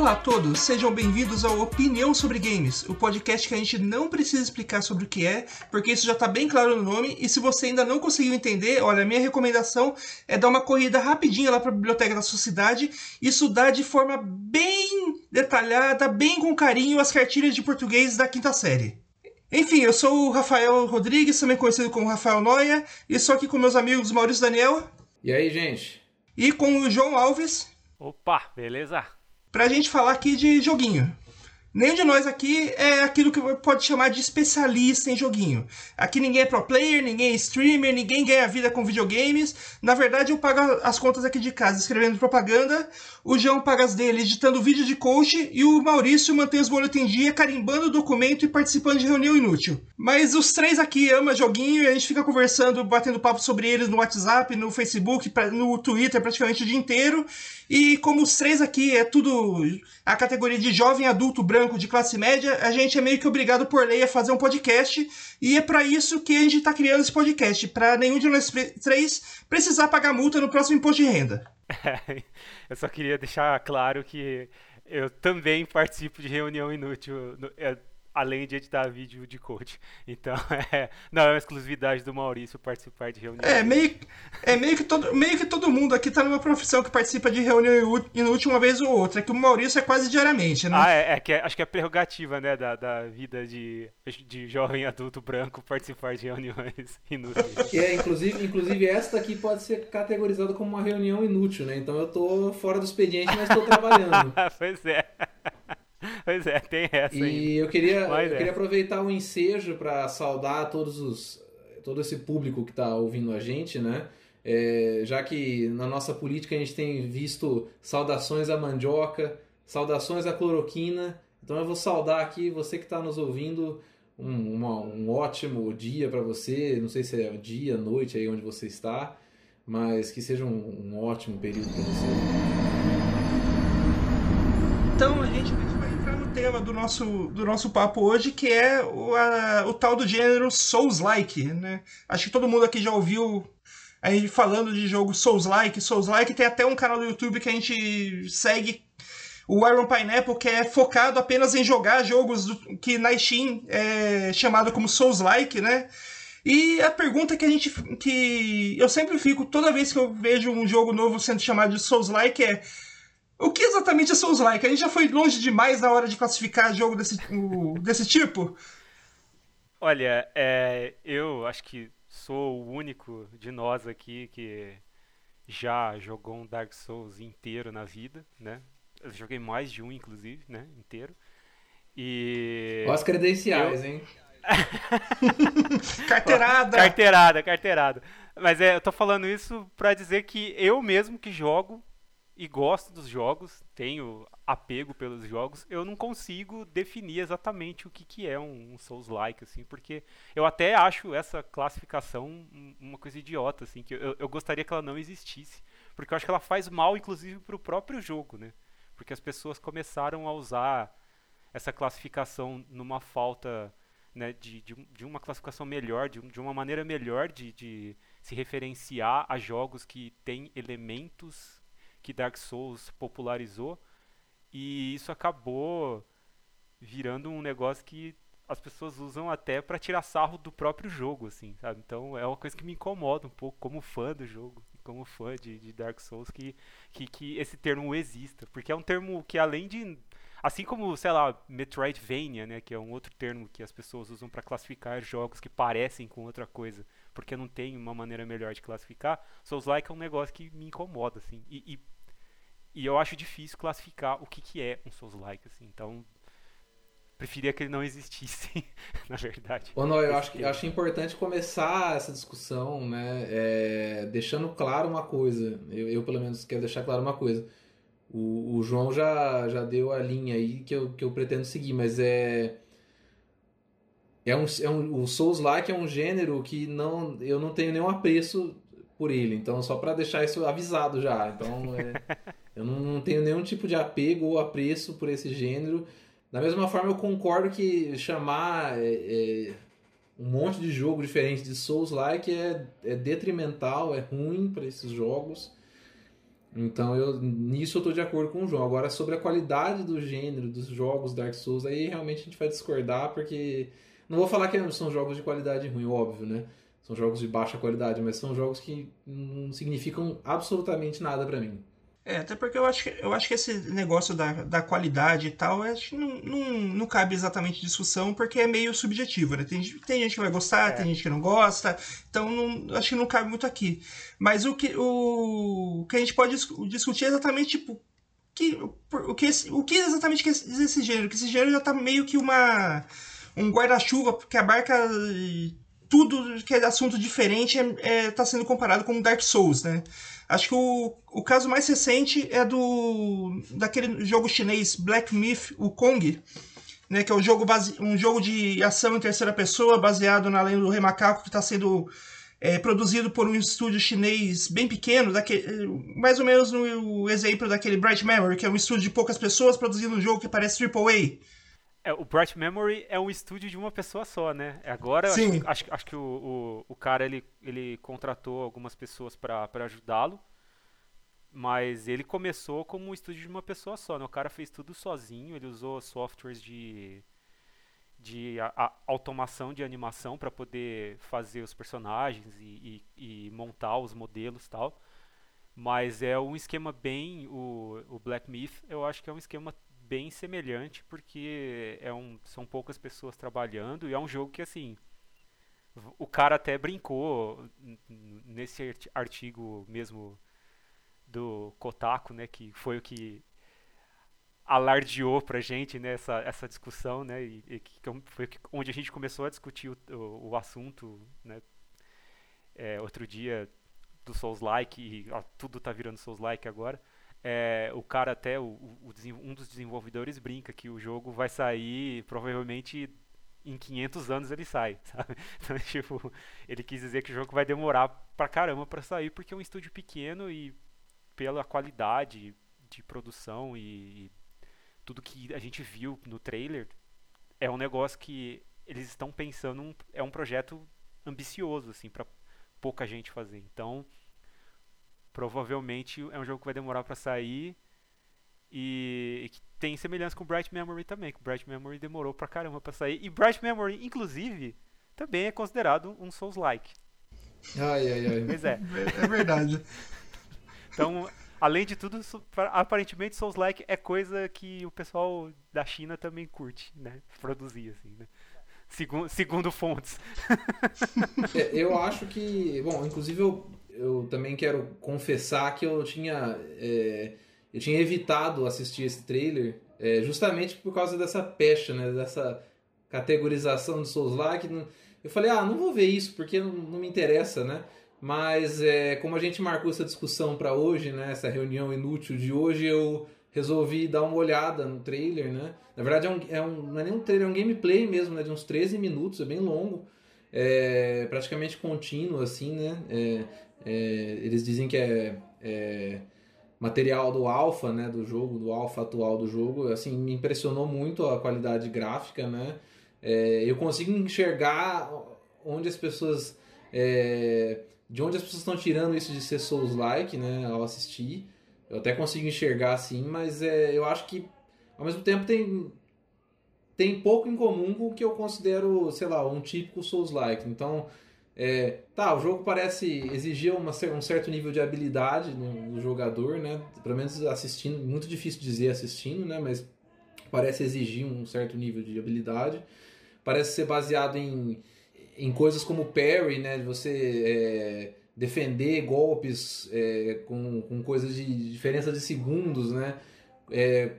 Olá a todos, sejam bem-vindos ao Opinião sobre Games, o podcast que a gente não precisa explicar sobre o que é, porque isso já está bem claro no nome, e se você ainda não conseguiu entender, olha, a minha recomendação é dar uma corrida rapidinha lá para a biblioteca da sua cidade e estudar de forma bem detalhada, bem com carinho, as cartilhas de português da quinta série. Enfim, eu sou o Rafael Rodrigues, também conhecido como Rafael Noia, e estou aqui com meus amigos Maurício Daniel. E aí, gente? E com o João Alves. Opa, beleza? Pra gente falar aqui de joguinho. Nenhum de nós aqui é aquilo que pode chamar de especialista em joguinho. Aqui ninguém é pro player, ninguém é streamer, ninguém ganha vida com videogames. Na verdade, eu pago as contas aqui de casa escrevendo propaganda, o João paga as dele editando vídeo de coach e o Maurício mantém os boletim em dia, carimbando o documento e participando de reunião inútil. Mas os três aqui amam joguinho e a gente fica conversando, batendo papo sobre eles no WhatsApp, no Facebook, no Twitter praticamente o dia inteiro. E como os três aqui é tudo a categoria de jovem adulto branco de classe média, a gente é meio que obrigado por lei a fazer um podcast. E é para isso que a gente está criando esse podcast, para nenhum de nós três precisar pagar multa no próximo imposto de renda. eu só queria deixar claro que eu também participo de reunião inútil. É, além de editar vídeo de coach. Então, é, não é uma exclusividade do Maurício participar de reunião. É, meio, é meio, que todo, meio que todo mundo aqui tá numa profissão que participa de reunião inútil uma vez ou outra, é que o Maurício é quase diariamente, né? Ah, é, é que é, acho que é prerrogativa, né, da, da vida de, de jovem adulto branco participar de reuniões inúteis. É, inclusive, inclusive esta aqui pode ser categorizada como uma reunião inútil, né? Então eu tô fora do expediente, mas tô trabalhando. pois é. Pois é, tem essa E aí. eu queria, eu é. queria aproveitar o ensejo para saudar todos os, todo esse público que está ouvindo a gente, né? É, já que na nossa política a gente tem visto saudações à mandioca, saudações à cloroquina. Então eu vou saudar aqui você que está nos ouvindo. Um, uma, um ótimo dia para você. Não sei se é dia, noite aí onde você está, mas que seja um, um ótimo período para você. Então a gente tema do nosso, do nosso papo hoje, que é o, a, o tal do gênero Souls-like, né? Acho que todo mundo aqui já ouviu a gente falando de jogo Souls-like. Souls-like tem até um canal do YouTube que a gente segue, o Iron Pineapple, que é focado apenas em jogar jogos do, que na Steam é chamado como Souls-like, né? E a pergunta que a gente que eu sempre fico toda vez que eu vejo um jogo novo sendo chamado de Souls-like é o que exatamente é Souls-like? A gente já foi longe demais na hora de classificar jogo desse, desse tipo? Olha, é, eu acho que sou o único de nós aqui que já jogou um Dark Souls inteiro na vida, né? Eu joguei mais de um, inclusive, né? Inteiro. E. Olha as credenciais, eu... hein? carteirada! carteirada, carteirada. Mas é, eu tô falando isso pra dizer que eu mesmo que jogo e gosto dos jogos, tenho apego pelos jogos, eu não consigo definir exatamente o que, que é um, um Souls-like, assim, porque eu até acho essa classificação uma coisa idiota, assim, que eu, eu gostaria que ela não existisse, porque eu acho que ela faz mal, inclusive, para o próprio jogo, né? Porque as pessoas começaram a usar essa classificação numa falta né, de, de, de, uma classificação melhor, de, de uma maneira melhor de, de se referenciar a jogos que têm elementos que Dark Souls popularizou e isso acabou virando um negócio que as pessoas usam até para tirar sarro do próprio jogo, assim, sabe? Então é uma coisa que me incomoda um pouco como fã do jogo, como fã de, de Dark Souls, que, que, que esse termo exista, porque é um termo que além de Assim como, sei lá, Metroidvania, né, que é um outro termo que as pessoas usam para classificar jogos que parecem com outra coisa, porque não tem uma maneira melhor de classificar, Souls-like é um negócio que me incomoda, assim. E, e e eu acho difícil classificar o que, que é um Souls-like, assim. Então, preferia que ele não existisse, na verdade. Ô, não, eu acho, que, eu acho importante começar essa discussão, né? É, deixando claro uma coisa. Eu, eu, pelo menos, quero deixar claro uma coisa. O, o João já, já deu a linha aí que eu, que eu pretendo seguir, mas é. É um, é um, o Souls-like é um gênero que não, eu não tenho nenhum apreço por ele. Então, só para deixar isso avisado já. Então, é, eu não, não, tenho nenhum tipo de apego ou apreço por esse gênero. Da mesma forma, eu concordo que chamar é, é, um monte de jogo diferente de Souls-like é, é detrimental, é ruim para esses jogos. Então eu nisso eu tô de acordo com o João. Agora sobre a qualidade do gênero dos jogos Dark Souls, aí realmente a gente vai discordar porque não vou falar que são jogos de qualidade ruim, óbvio, né? São jogos de baixa qualidade, mas são jogos que não significam absolutamente nada para mim. É, até porque eu acho que, eu acho que esse negócio da, da qualidade e tal, acho que não, não, não cabe exatamente discussão, porque é meio subjetivo, né? Tem, tem gente que vai gostar, é. tem gente que não gosta, então não, acho que não cabe muito aqui. Mas o que, o, o que a gente pode discutir é exatamente, tipo, que, o, que, o que exatamente que esse gênero? Que esse gênero já tá meio que uma um guarda-chuva que abarca tudo que é assunto diferente está é, tá sendo comparado com Dark Souls, né? Acho que o, o caso mais recente é do daquele jogo chinês Black Myth, o Kong, né? Que é um jogo, base, um jogo de ação em terceira pessoa baseado na lenda do Rei Macaco que está sendo é, produzido por um estúdio chinês bem pequeno, daquele, mais ou menos no exemplo daquele Bright Memory, que é um estúdio de poucas pessoas produzindo um jogo que parece AAA. É, o Bright Memory é um estúdio de uma pessoa só, né? Agora. Acho, acho, acho que o, o, o, cara ele, ele contratou algumas pessoas para ajudá-lo, mas ele começou como um estúdio de uma pessoa só, né? O cara fez tudo sozinho, ele usou softwares de, de a, a automação de animação para poder fazer os personagens e, e, e montar os modelos e tal. Mas é um esquema bem. O, o Black Myth, eu acho que é um esquema bem semelhante, porque é um, são poucas pessoas trabalhando e é um jogo que, assim, o cara até brincou nesse artigo mesmo do Kotaku, né, que foi o que alardeou pra gente né, essa discussão, né, e, e que foi onde a gente começou a discutir o, o, o assunto, né, é, outro dia do Souls-like e ó, tudo tá virando Souls-like agora. É, o cara até, o, o, um dos desenvolvedores brinca que o jogo vai sair provavelmente em 500 anos ele sai, sabe? Então, tipo, ele quis dizer que o jogo vai demorar pra caramba pra sair porque é um estúdio pequeno e pela qualidade de produção e, e tudo que a gente viu no trailer, é um negócio que eles estão pensando, um, é um projeto ambicioso, assim, para pouca gente fazer. Então, provavelmente é um jogo que vai demorar para sair e, e, que tem semelhança com Bright Memory também, que Bright Memory demorou pra caramba pra sair. E Bright Memory, inclusive, também é considerado um Souls-like. Ai, ai, ai. Pois é. É verdade. então, além de tudo, aparentemente Souls-like é coisa que o pessoal da China também curte, né? Produzir, assim, né? Segundo, segundo fontes. É, eu acho que, bom, inclusive eu eu também quero confessar que eu tinha, é, eu tinha evitado assistir esse trailer é, justamente por causa dessa pecha, né? Dessa categorização de Souls-like. Eu falei, ah, não vou ver isso porque não, não me interessa, né? Mas é, como a gente marcou essa discussão para hoje, né? Essa reunião inútil de hoje, eu resolvi dar uma olhada no trailer, né? Na verdade, é um, é um, não é nem um trailer, é um gameplay mesmo, né? De uns 13 minutos, é bem longo. É, praticamente contínuo, assim, né? É, é, eles dizem que é, é material do alfa, né, do jogo, do alfa atual do jogo. Assim, me impressionou muito a qualidade gráfica, né? É, eu consigo enxergar onde as pessoas é, de onde as pessoas estão tirando isso de ser Souls-like, né, ao assistir. Eu até consigo enxergar assim, mas é, eu acho que ao mesmo tempo tem tem pouco em comum com o que eu considero, sei lá, um típico Souls-like. Então, é, tá, o jogo parece exigir uma, um certo nível de habilidade no, no, jogador, né? Pelo menos assistindo, muito difícil dizer assistindo, né? Mas parece exigir um certo nível de habilidade. Parece ser baseado em, em coisas como parry, né? De você é, defender golpes é, com, com coisas de diferença de segundos, né? É,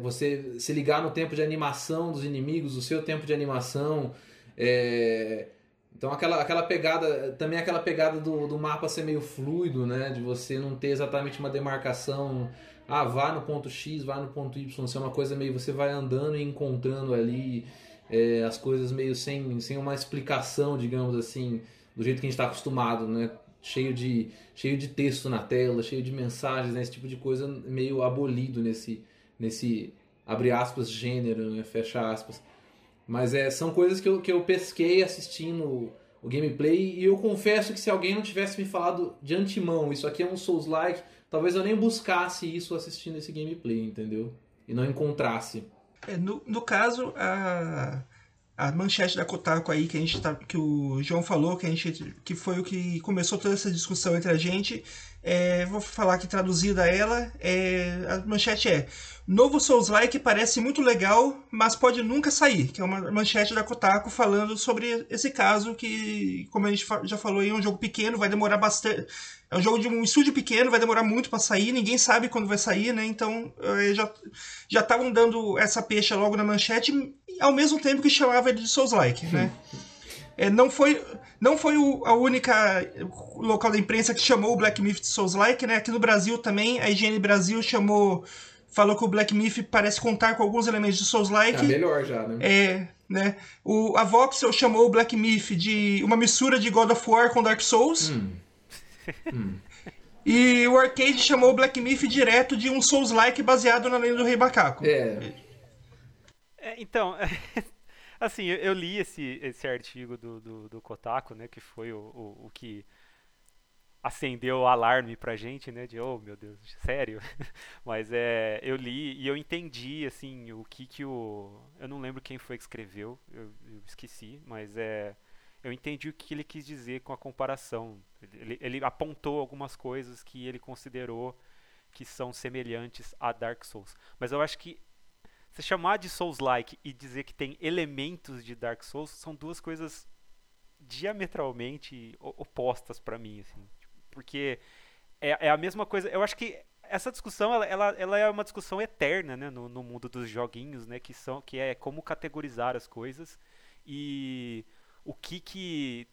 você se ligar no tempo de animação dos inimigos, o seu tempo de animação. É, então aquela, aquela pegada, também aquela pegada do, do mapa ser meio fluido, né? De você não ter exatamente uma demarcação, ah, vá no ponto X, vá no ponto Y, ser uma coisa meio, você vai andando e encontrando ali é, as coisas meio sem, sem uma explicação, digamos assim, do jeito que a gente está acostumado, né? Cheio de, cheio de texto na tela, cheio de mensagens, né? Esse tipo de coisa meio abolido nesse, nesse abre aspas, gênero, né? fecha aspas. Mas é, são coisas que eu, que eu pesquei assistindo o gameplay e eu confesso que se alguém não tivesse me falado de antemão, isso aqui é um Souls-like, talvez eu nem buscasse isso assistindo esse gameplay, entendeu? E não encontrasse. É, no, no caso, a, a manchete da Kotaku aí que a gente tá, que o João falou, que a gente que foi o que começou toda essa discussão entre a gente, é, vou falar aqui traduzida ela, é, a manchete é Novo Souls-like parece muito legal, mas pode nunca sair, que é uma manchete da Kotaku falando sobre esse caso que, como a gente já falou, é um jogo pequeno, vai demorar bastante, é um jogo de um estúdio pequeno, vai demorar muito para sair, ninguém sabe quando vai sair, né? Então é, já já estavam dando essa peixe logo na manchete, ao mesmo tempo que chamava ele de Souls-like, né? É, não foi, não foi o, a única local da imprensa que chamou o Black Myth de Souls-like, né? Aqui no Brasil também, a Higiene Brasil chamou, falou que o Black Myth parece contar com alguns elementos de Souls-like. É melhor já, né? É, né? O, a Voxel chamou o Black Myth de uma mistura de God of War com Dark Souls. Hum. hum. E o Arcade chamou o Black Myth direto de um Souls-like baseado na lenda do Rei Macaco. É. é então, Assim, eu, eu, li esse, esse artigo do, do, do, Kotaku, né, que foi o, o, o, que acendeu o alarme pra gente, né, de, oh, meu Deus, sério? Mas é, eu li e eu entendi, assim, o que que o... Eu não lembro quem foi que escreveu, eu, eu esqueci, mas é... Eu entendi o que ele quis dizer com a comparação. Ele, ele apontou algumas coisas que ele considerou que são semelhantes a Dark Souls. Mas eu acho que você chamar de Souls-like e dizer que tem elementos de Dark Souls são duas coisas diametralmente opostas para mim, assim. Porque é, é, a mesma coisa. Eu acho que essa discussão ela, ela, ela é uma discussão eterna né, no, no, mundo dos joguinhos, né, que, são, que é como categorizar as coisas e o que, que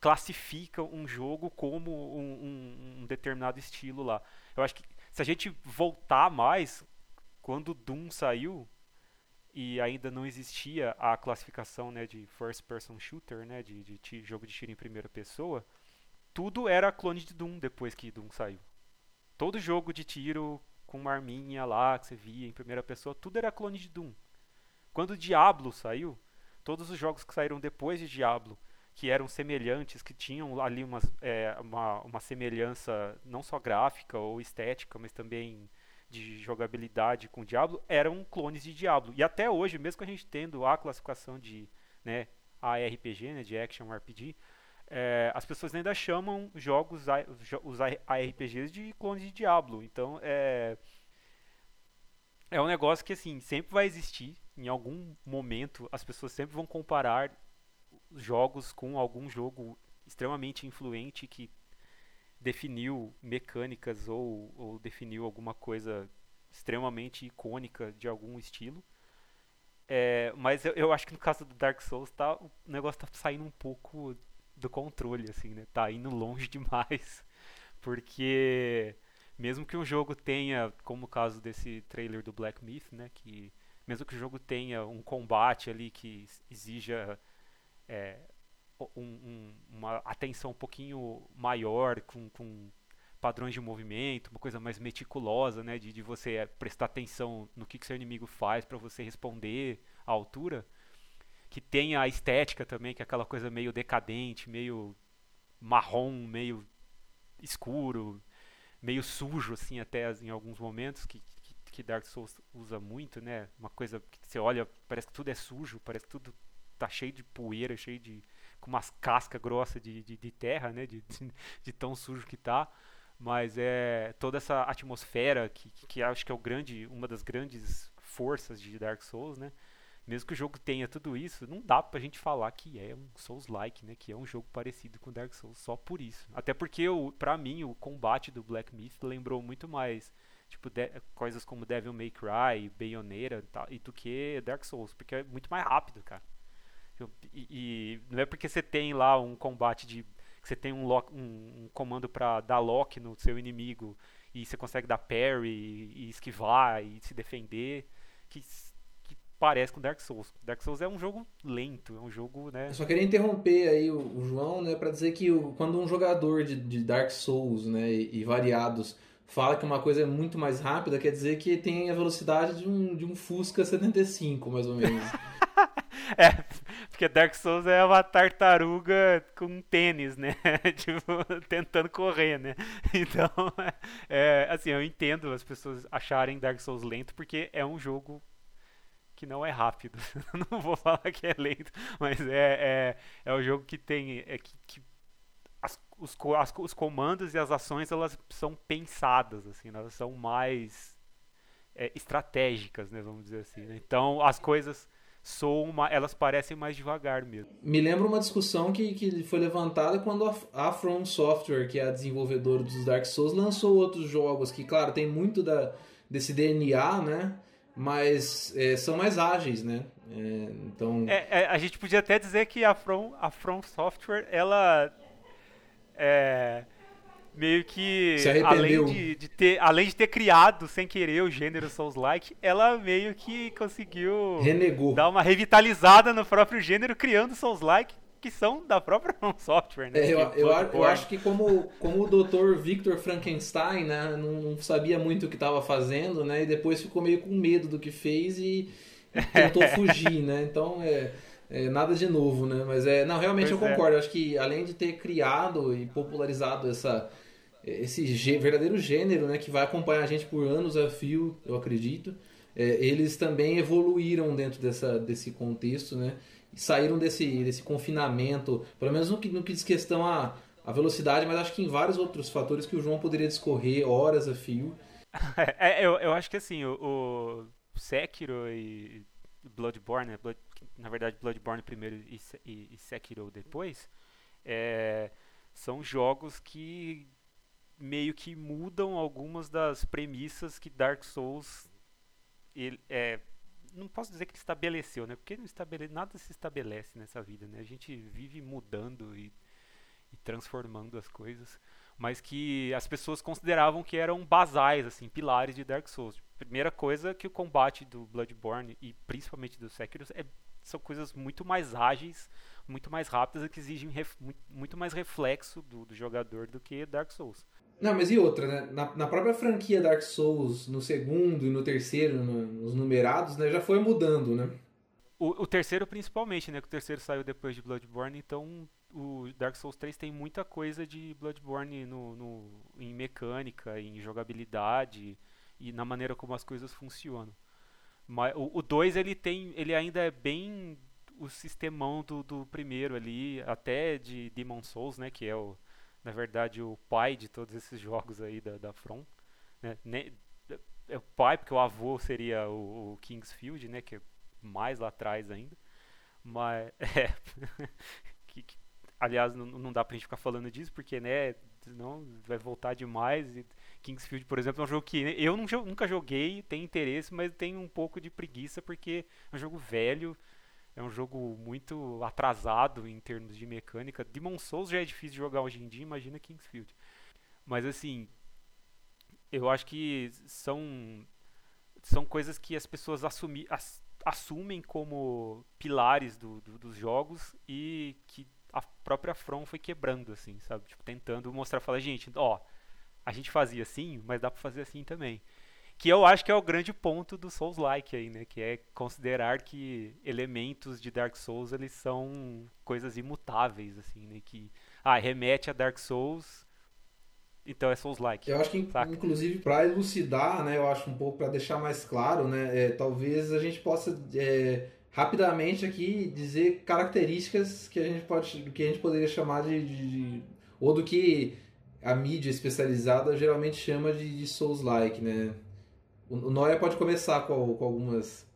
classifica um jogo como um, um, um determinado estilo lá. Eu acho que se a gente voltar mais, quando Doom saiu, e ainda não existia a classificação né, de first person shooter, né, de, de jogo de tiro em primeira pessoa, tudo era clone de Doom depois que Doom saiu. Todo jogo de tiro com uma arminha lá que você via em primeira pessoa, tudo era clone de Doom. Quando Diablo saiu, todos os jogos que saíram depois de Diablo, que eram semelhantes, que tinham ali uma, é, uma, uma semelhança não só gráfica ou estética, mas também de jogabilidade com Diablo eram clones de Diablo. E até hoje, mesmo com a gente tendo a classificação de né, ARPG, né, de Action RPG, é, as pessoas ainda chamam jogos, os ARPGs de clones de Diablo. Então, é, é um negócio que assim sempre vai existir. Em algum momento, as pessoas sempre vão comparar jogos com algum jogo extremamente influente que definiu mecânicas ou, ou definiu alguma coisa extremamente icônica de algum estilo. É, mas eu, eu, acho que no caso do Dark Souls tá, o negócio tá saindo um pouco do controle, assim, né? Tá indo longe demais. Porque mesmo que um jogo tenha, como o caso desse trailer do Black Myth, né? Que mesmo que o jogo tenha um combate ali que exija é, um, um, uma atenção um pouquinho maior, com, com, padrões de movimento, uma coisa mais meticulosa, né, de, de você eh, prestar atenção no que, que seu inimigo faz para você responder à altura, que tenha a estética também, que é aquela coisa meio decadente, meio marrom, meio escuro, meio sujo, assim, até em alguns momentos, que, que, que Dark Souls usa muito, né, uma coisa que você olha, parece que tudo é sujo, parece que tudo tá cheio de poeira, cheio de com umas cascas grossas de, de, de terra, né? De, de, tão sujo que tá. Mas é toda essa atmosfera que, que acho que é o grande, uma das grandes forças de Dark Souls, né? Mesmo que o jogo tenha tudo isso, não dá pra gente falar que é um Souls-like, né? Que é um jogo parecido com Dark Souls só por isso. Até porque, o, pra mim, o combate do Black Myth lembrou muito mais tipo de, coisas como Devil May Cry, Bayonetta e, tal, e do que Dark Souls, porque é muito mais rápido, cara. E, e, não é porque você tem lá um combate de. que você tem um, lock, um, um comando para dar lock no seu inimigo e você consegue dar parry e, e esquivar e se defender que, que, parece com Dark Souls. Dark Souls é um jogo lento, é um jogo, né? Eu só queria interromper aí o, o João, né, para dizer que o, quando um jogador de, de Dark Souls, né, e, e variados fala que uma coisa é muito mais rápida, quer dizer que tem a velocidade de um, de um Fusca 75, mais ou menos. é, Porque Dark Souls é uma tartaruga com tênis, né? tipo, tentando correr, né? Então, é, assim, eu entendo as pessoas acharem Dark Souls lento, porque é um jogo que não é rápido. não vou falar que é lento, mas é, é, é um jogo que tem. É, que, que as, os, as, os comandos e as ações elas são pensadas, assim, elas são mais é, estratégicas, né, vamos dizer assim. Né? Então as coisas soam, elas parecem mais devagar mesmo. Me lembra uma discussão que, que foi levantada quando a, a From Software, que é a desenvolvedora dos Dark Souls, lançou outros jogos que, claro, tem muito da, desse DNA, né? mas é, são mais ágeis, né? É, então é, é, a gente podia até dizer que a From, a From Software ela é, meio que além de, de, ter além de ter criado sem querer o gênero Souls-like, ela meio que conseguiu Renegou. dar uma revitalizada no próprio gênero criando Souls-like que são da própria Software, né? É, eu, eu, eu, acho que como, como o Dr. Victor Frankenstein, né, não, sabia muito o que estava fazendo, né, e depois ficou meio com medo do que fez e, e tentou fugir, né? Então é, é, nada de novo, né? Mas é, não, realmente pois eu é. concordo. É. Acho que além de ter criado e popularizado essa esse verdadeiro gênero, né, que vai acompanhar a gente por anos a fio, eu acredito, é, eles também evoluíram dentro dessa, desse contexto, né? saíram desse, desse confinamento, pelo menos no que, no que diz questão a, a velocidade, mas acho que em vários outros fatores que o João poderia discorrer horas a fio. É, eu, eu acho que assim, o, o Sekiro e Bloodborne, né, Blood, na verdade Bloodborne primeiro e, e, e Sekiro depois, é, são jogos que meio que mudam algumas das premissas que Dark Souls ele, é, não posso dizer que ele estabeleceu, né? Porque não estabele, nada se estabelece nessa vida, né? A gente vive mudando e, e, transformando as coisas, mas que as pessoas consideravam que eram basais, assim, pilares de Dark Souls. Primeira coisa que o combate do Bloodborne e principalmente do Sekiro é, são coisas muito mais ágeis, muito mais rápidas e que exigem ref, muito, mais reflexo do, do jogador do que Dark Souls. Não, mas e outra, né? Na, na, própria franquia Dark Souls, no segundo e no terceiro, no, nos numerados, né? Já foi mudando, né? O, o, terceiro principalmente, né? Que o terceiro saiu depois de Bloodborne, então o Dark Souls 3 tem muita coisa de Bloodborne no, no, em mecânica, em jogabilidade e na maneira como as coisas funcionam. Mas o 2 ele tem. ele ainda é bem o sistemão do, do primeiro ali, até de Demon Souls, né? Que é o na verdade, o pai de todos esses jogos aí da, da From. Né? É o pai, porque o avô seria o, o Kingsfield, né? Que é mais lá atrás ainda. Mas, é, que, que, aliás, não, não dá pra gente ficar falando disso, porque, né, não vai voltar demais. E Kingsfield, por exemplo, é um jogo que eu nunca joguei, tenho interesse, mas tenho um pouco de preguiça, porque é um jogo velho, é um jogo muito atrasado em termos de mecânica. Demon Souls já é difícil de jogar hoje em dia, imagina Kingsfield. Mas assim, eu acho que são são coisas que as pessoas assumi, as, assumem como pilares do, do, dos jogos e que a própria From foi quebrando, assim, sabe? Tipo, tentando mostrar, falar, gente, ó, a gente fazia assim, mas dá pra fazer assim também. Que eu acho que é o grande ponto do Souls-like aí, né? Que é considerar que elementos de Dark Souls, eles são coisas imutáveis, assim, né? Que, ah, remete a Dark Souls, então é Souls-like. Eu acho que, saca? inclusive, para elucidar, né? Eu acho um pouco, para deixar mais claro, né? É, talvez a gente possa... É, rapidamente aqui dizer características que a gente pode que a gente poderia chamar de, de, de ou do que a mídia especializada geralmente chama de, de Souls-like, né? O Noia pode começar com, com algumas.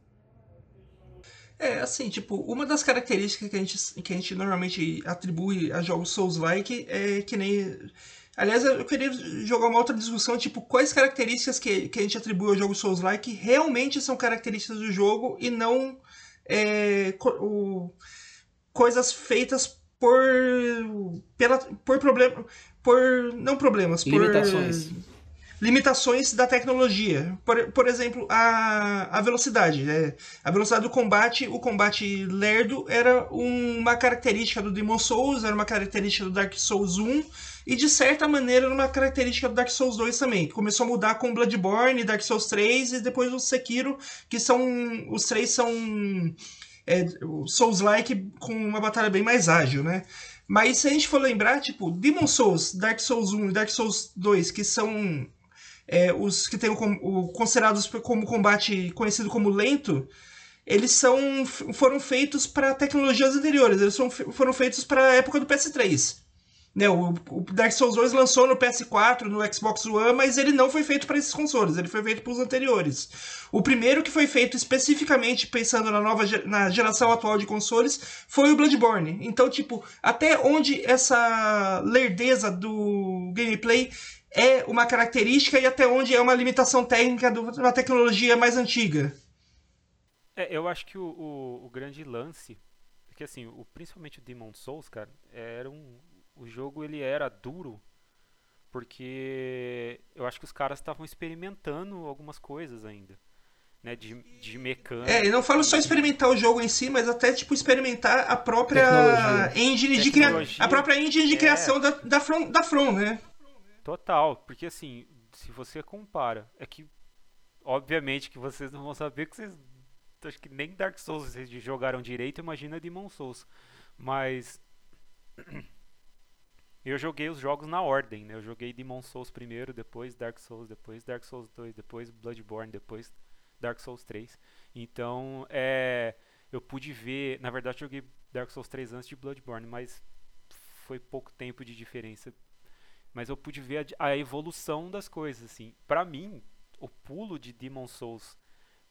É, assim, tipo, uma das características que a gente, que a gente normalmente atribui a jogos Souls-like é que nem. Aliás, eu queria jogar uma outra discussão, tipo, quais características que, que a gente atribui ao jogo Souls-like realmente são características do jogo e não é, o, coisas feitas por pela por problema por não problemas limitações por limitações da tecnologia. Por, por exemplo, a, a velocidade. Né? A velocidade do combate, o combate lerdo era uma característica do Demon Souls, era uma característica do Dark Souls 1, e de certa maneira era uma característica do Dark Souls 2 também, começou a mudar com Bloodborne, Dark Souls 3 e depois o Sekiro, que são. Os três são é, Souls-like com uma batalha bem mais ágil, né? Mas se a gente for lembrar, tipo, Demon Souls, Dark Souls 1 e Dark Souls 2, que são é, os que têm o, o, considerados como combate conhecido como lento, eles são, foram feitos para tecnologias anteriores, eles são, foram feitos para a época do PS3. Né, o, o, Dark Souls 2 lançou no PS4, no Xbox One, mas ele não foi feito para esses consoles, ele foi feito para os anteriores. O primeiro que foi feito especificamente pensando na nova na geração atual de consoles foi o Bloodborne. Então, tipo, até onde essa lerdeza do gameplay é uma característica e até onde é uma limitação técnica de uma tecnologia mais antiga. É, eu acho que o, o, o grande lance, porque assim, o, principalmente o Demon Souls, cara, era um, o jogo ele era duro porque eu acho que os caras estavam experimentando algumas coisas ainda. Né, de, de mecânica. É, eu não falo só experimentar o jogo em si, mas até tipo experimentar a própria Tecnologia. engine de cria... a própria engine de é. criação da, da, From, da From, né? Total, porque assim, se você compara, é que obviamente que vocês não vão saber que vocês acho que nem Dark Souls vocês jogaram direito, imagina Demon Souls. Mas eu joguei os jogos na ordem, né? Eu joguei Demon Souls primeiro, depois Dark Souls, depois Dark Souls 2, depois Bloodborne, depois Dark Souls 3. Então, é, eu pude ver, na verdade eu joguei Dark Souls 3 antes de Bloodborne, mas foi pouco tempo de diferença. Mas eu pude ver a, a evolução das coisas, assim. Para mim, o pulo de Demon Souls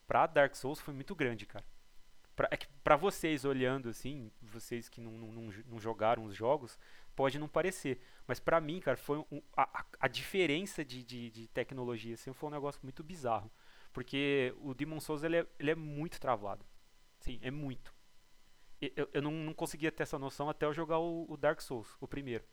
pra Dark Souls foi muito grande, cara. Pra, é que vocês olhando assim, vocês que não, não, não jogaram os jogos, pode não parecer. Mas para mim, cara, foi um, a, a, diferença de, de, de, tecnologia assim, foi um negócio muito bizarro. Porque o Demon Souls ele é, ele é muito travado. Sim, é muito. Eu, eu não, não conseguia ter essa noção até eu jogar o, o Dark Souls, o primeiro.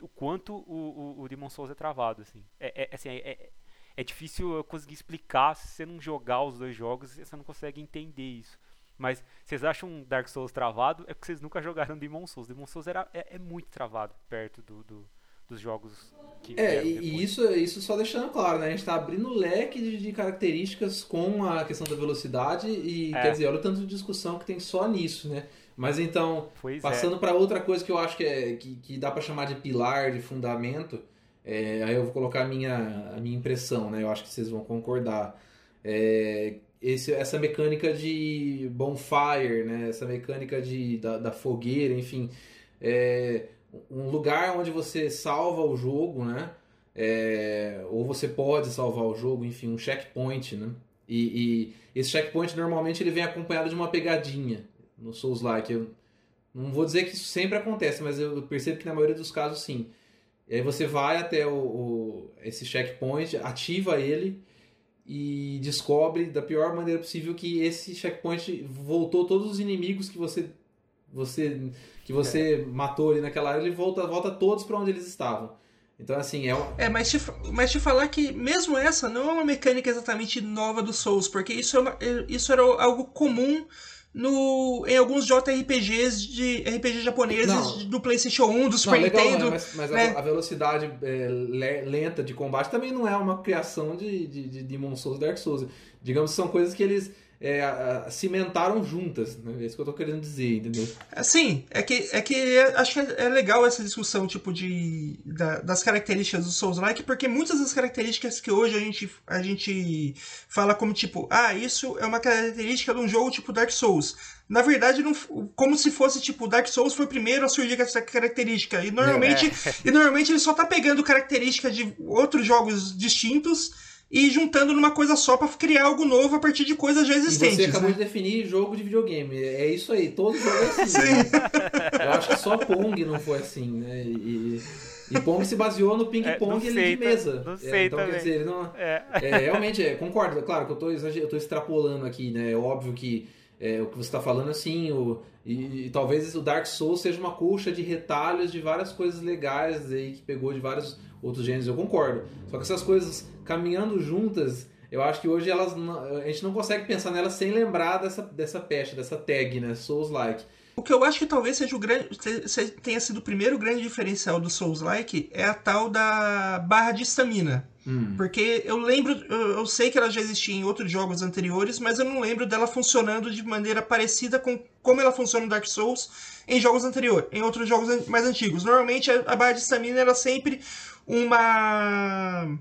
O quanto o, o, o Demon Souls é travado, assim. É, é assim, é, é, é difícil eu conseguir explicar se você não jogar os dois jogos, você não consegue entender isso. Mas vocês acham Dark Souls travado? É porque vocês nunca jogaram Demon Souls. Demon Souls era, é, é muito travado perto do, do, dos jogos que É, e isso, isso só deixando claro, né? A gente está abrindo o leque de, de, características com a questão da velocidade e, é. quer dizer, olha o tanto de discussão que tem só nisso, né? Mas então, pois é. passando é. para outra coisa que eu acho que, é, que, que dá para chamar de pilar, de fundamento, é, aí eu vou colocar a minha, a minha impressão, né? Eu acho que vocês vão concordar. É, esse, essa mecânica de bonfire, né? Essa mecânica de, da, da fogueira, enfim. É, um lugar onde você salva o jogo, né? É, ou você pode salvar o jogo, enfim, um checkpoint, né? E, e, esse checkpoint normalmente ele vem acompanhado de uma pegadinha no Souls-like. Eu não vou dizer que isso sempre acontece, mas eu percebo que na maioria dos casos sim. E aí você vai até o, o, esse checkpoint, ativa ele e descobre da pior maneira possível que esse checkpoint voltou todos os inimigos que você você que você é. matou ali naquela área, ele volta volta todos para onde eles estavam. Então, assim, é É, mas te, mas te falar que mesmo essa não é uma mecânica exatamente nova do Souls, porque isso, é uma, isso era algo comum no, em alguns JRPGs de RPG japoneses não. do PlayStation 1, do Super não, legal, Nintendo. Mas, mas né? a, a, velocidade é, lenta de combate também não é uma criação de, de, de Demon Souls Dark Souls. Digamos que são coisas que eles é, cimentaram juntas. Né? É isso que eu tô querendo dizer, entendeu? Sim, é que, é que é, acho que é, é, legal essa discussão tipo de, da, das características do Souls-like, porque muitas das características que hoje a gente, a gente fala como tipo, ah, isso é uma característica de um jogo tipo Dark Souls. Na verdade, não, como se fosse tipo, Dark Souls foi o primeiro a surgir com essa característica. E normalmente, é. e normalmente ele só tá pegando características de outros jogos distintos e juntando numa coisa só para criar algo novo a partir de coisas já existentes. E você acabou né? de definir jogo de videogame. É isso aí, todo jogo é assim. Né? Eu acho que só Pong não foi assim, né? E, e Pong se baseou no ping-pong é, de mesa. Não é, sei então, também. quer dizer, ele não. É. é realmente, é, concordo. É claro que eu tô, eu tô extrapolando aqui, né? É óbvio que é, o que você está falando assim, o, e, e, talvez o Dark Souls seja uma colcha de retalhos de várias coisas legais aí que pegou de vários outros gêneros, eu concordo. Só que essas coisas caminhando juntas, eu acho que hoje elas a gente não consegue pensar nelas sem lembrar dessa, dessa peste, dessa tag, né? Souls-like. O que eu acho que talvez seja o grande, tenha sido o primeiro grande diferencial do Souls-like é a tal da barra de estamina. Hum. Porque eu lembro, eu sei que ela já existia em outros jogos anteriores, mas eu não lembro dela funcionando de maneira parecida com como ela funciona no Dark Souls em jogos anteriores, em outros jogos mais antigos. Normalmente a barra de stamina era sempre uma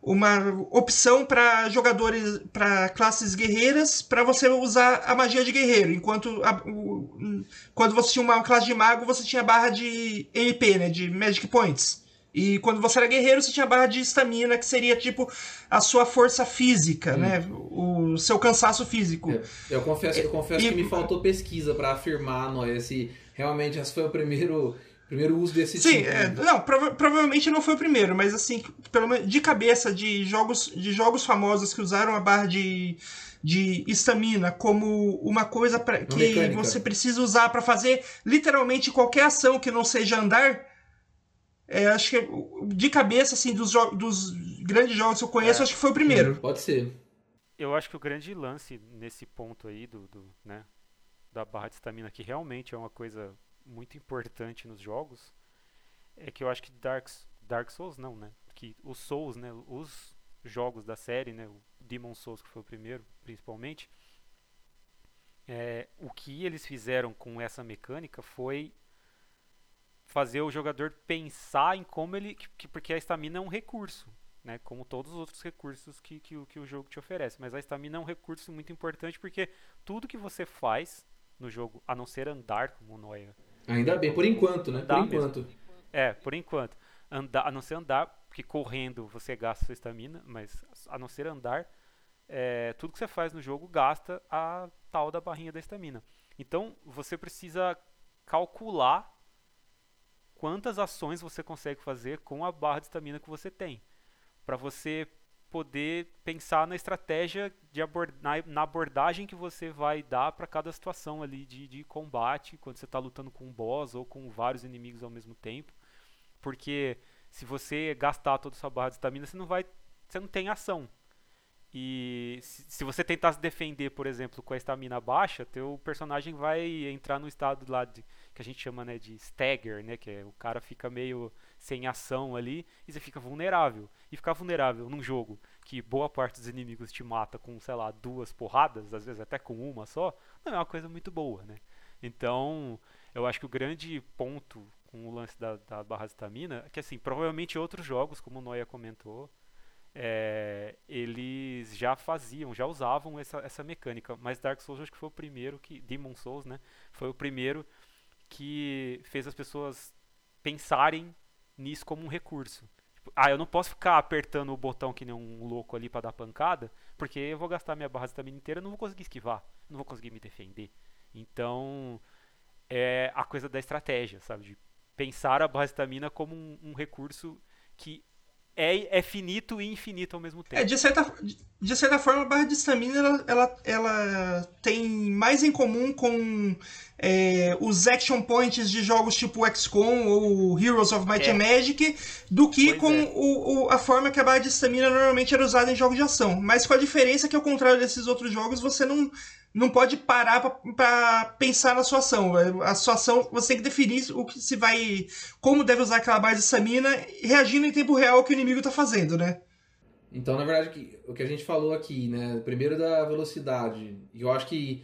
uma opção para jogadores, para classes guerreiras, para você usar a magia de guerreiro. Enquanto a, o, quando você tinha uma classe de mago, você tinha barra de MP, né, de Magic Points. E quando você era guerreiro, você tinha barra de estamina, que seria tipo a sua força física, hum. né? O seu cansaço físico. É, eu confesso, eu confesso e, que me faltou pesquisa para afirmar, Noé, se realmente esse foi o primeiro primeiro uso desse Sim, tipo. É, não, prova provavelmente não foi o primeiro, mas assim, pelo menos de cabeça de jogos, de jogos famosos que usaram a barra de de estamina como uma coisa pra, que mecânica. você precisa usar para fazer literalmente qualquer ação que não seja andar. É, acho que de cabeça assim dos, dos grandes jogos que eu conheço, é. acho que foi o primeiro. Pode ser. Eu acho que o grande lance nesse ponto aí do, do né, da barra de estamina que realmente é uma coisa muito importante nos jogos é que eu acho que Dark, Dark Souls não, né? Que os Souls, né? Os jogos da série, né? O Demon Souls que foi o primeiro, principalmente. É, o que eles fizeram com essa mecânica foi fazer o jogador pensar em como ele. Que, porque a estamina é um recurso, né? Como todos os outros recursos que, que, que o jogo te oferece. Mas a estamina é um recurso muito importante porque tudo que você faz no jogo, a não ser andar, como o Noia Ainda bem, por enquanto, né? Por enquanto. Mesmo. É, por enquanto. Andar, a não ser andar, porque correndo você gasta sua estamina, mas a não ser andar, é, tudo que você faz no jogo gasta a tal da barrinha da estamina. Então você precisa calcular quantas ações você consegue fazer com a barra de estamina que você tem, para você poder pensar na estratégia de abord na, na, abordagem que você vai dar para cada situação ali de, de combate, quando você está lutando com um boss ou com vários inimigos ao mesmo tempo. Porque se você gastar toda a sua barra de estamina, você não vai. Você não tem ação. E se, você tentar se defender, por exemplo, com a estamina baixa, teu personagem vai entrar no estado lá de, que a gente chama né, de stagger, né? Que é, o cara fica meio sem ação ali e você fica vulnerável. E ficar vulnerável num jogo que boa parte dos inimigos te mata com, sei lá, duas porradas, às vezes até com uma só, não é uma coisa muito boa, né? Então, eu acho que o grande ponto com o lance da, da barra de estamina é que, assim, provavelmente outros jogos, como o Noia comentou, é, eles já faziam, já usavam essa, essa mecânica, mas Dark Souls acho que foi o primeiro que, Demon Souls, né, foi o primeiro que fez as pessoas pensarem nisso como um recurso. Tipo, ah, eu não posso ficar apertando o botão que nem um louco ali para dar pancada, porque eu vou gastar minha barra de estamina inteira, não vou conseguir esquivar, não vou conseguir me defender. Então, é a coisa da estratégia, sabe? De pensar a barra de estamina como um, um recurso que é, é finito e infinito ao mesmo tempo. É, de certa, de certa forma, a barra de estamina ela, ela, ela, tem mais em comum com é, os action points de jogos tipo XCOM ou Heroes of Might é. and Magic do que pois com é. o, o, a forma que a barra de estamina normalmente era usada em jogos de ação. Mas com a diferença que, ao contrário desses outros jogos, você não não pode parar para pensar na sua ação. A sua ação, você tem que definir o que se vai. como deve usar aquela base de stamina, reagindo em tempo real ao que o inimigo está fazendo, né? Então, na verdade, o que a gente falou aqui, né? Primeiro da velocidade. E eu acho que,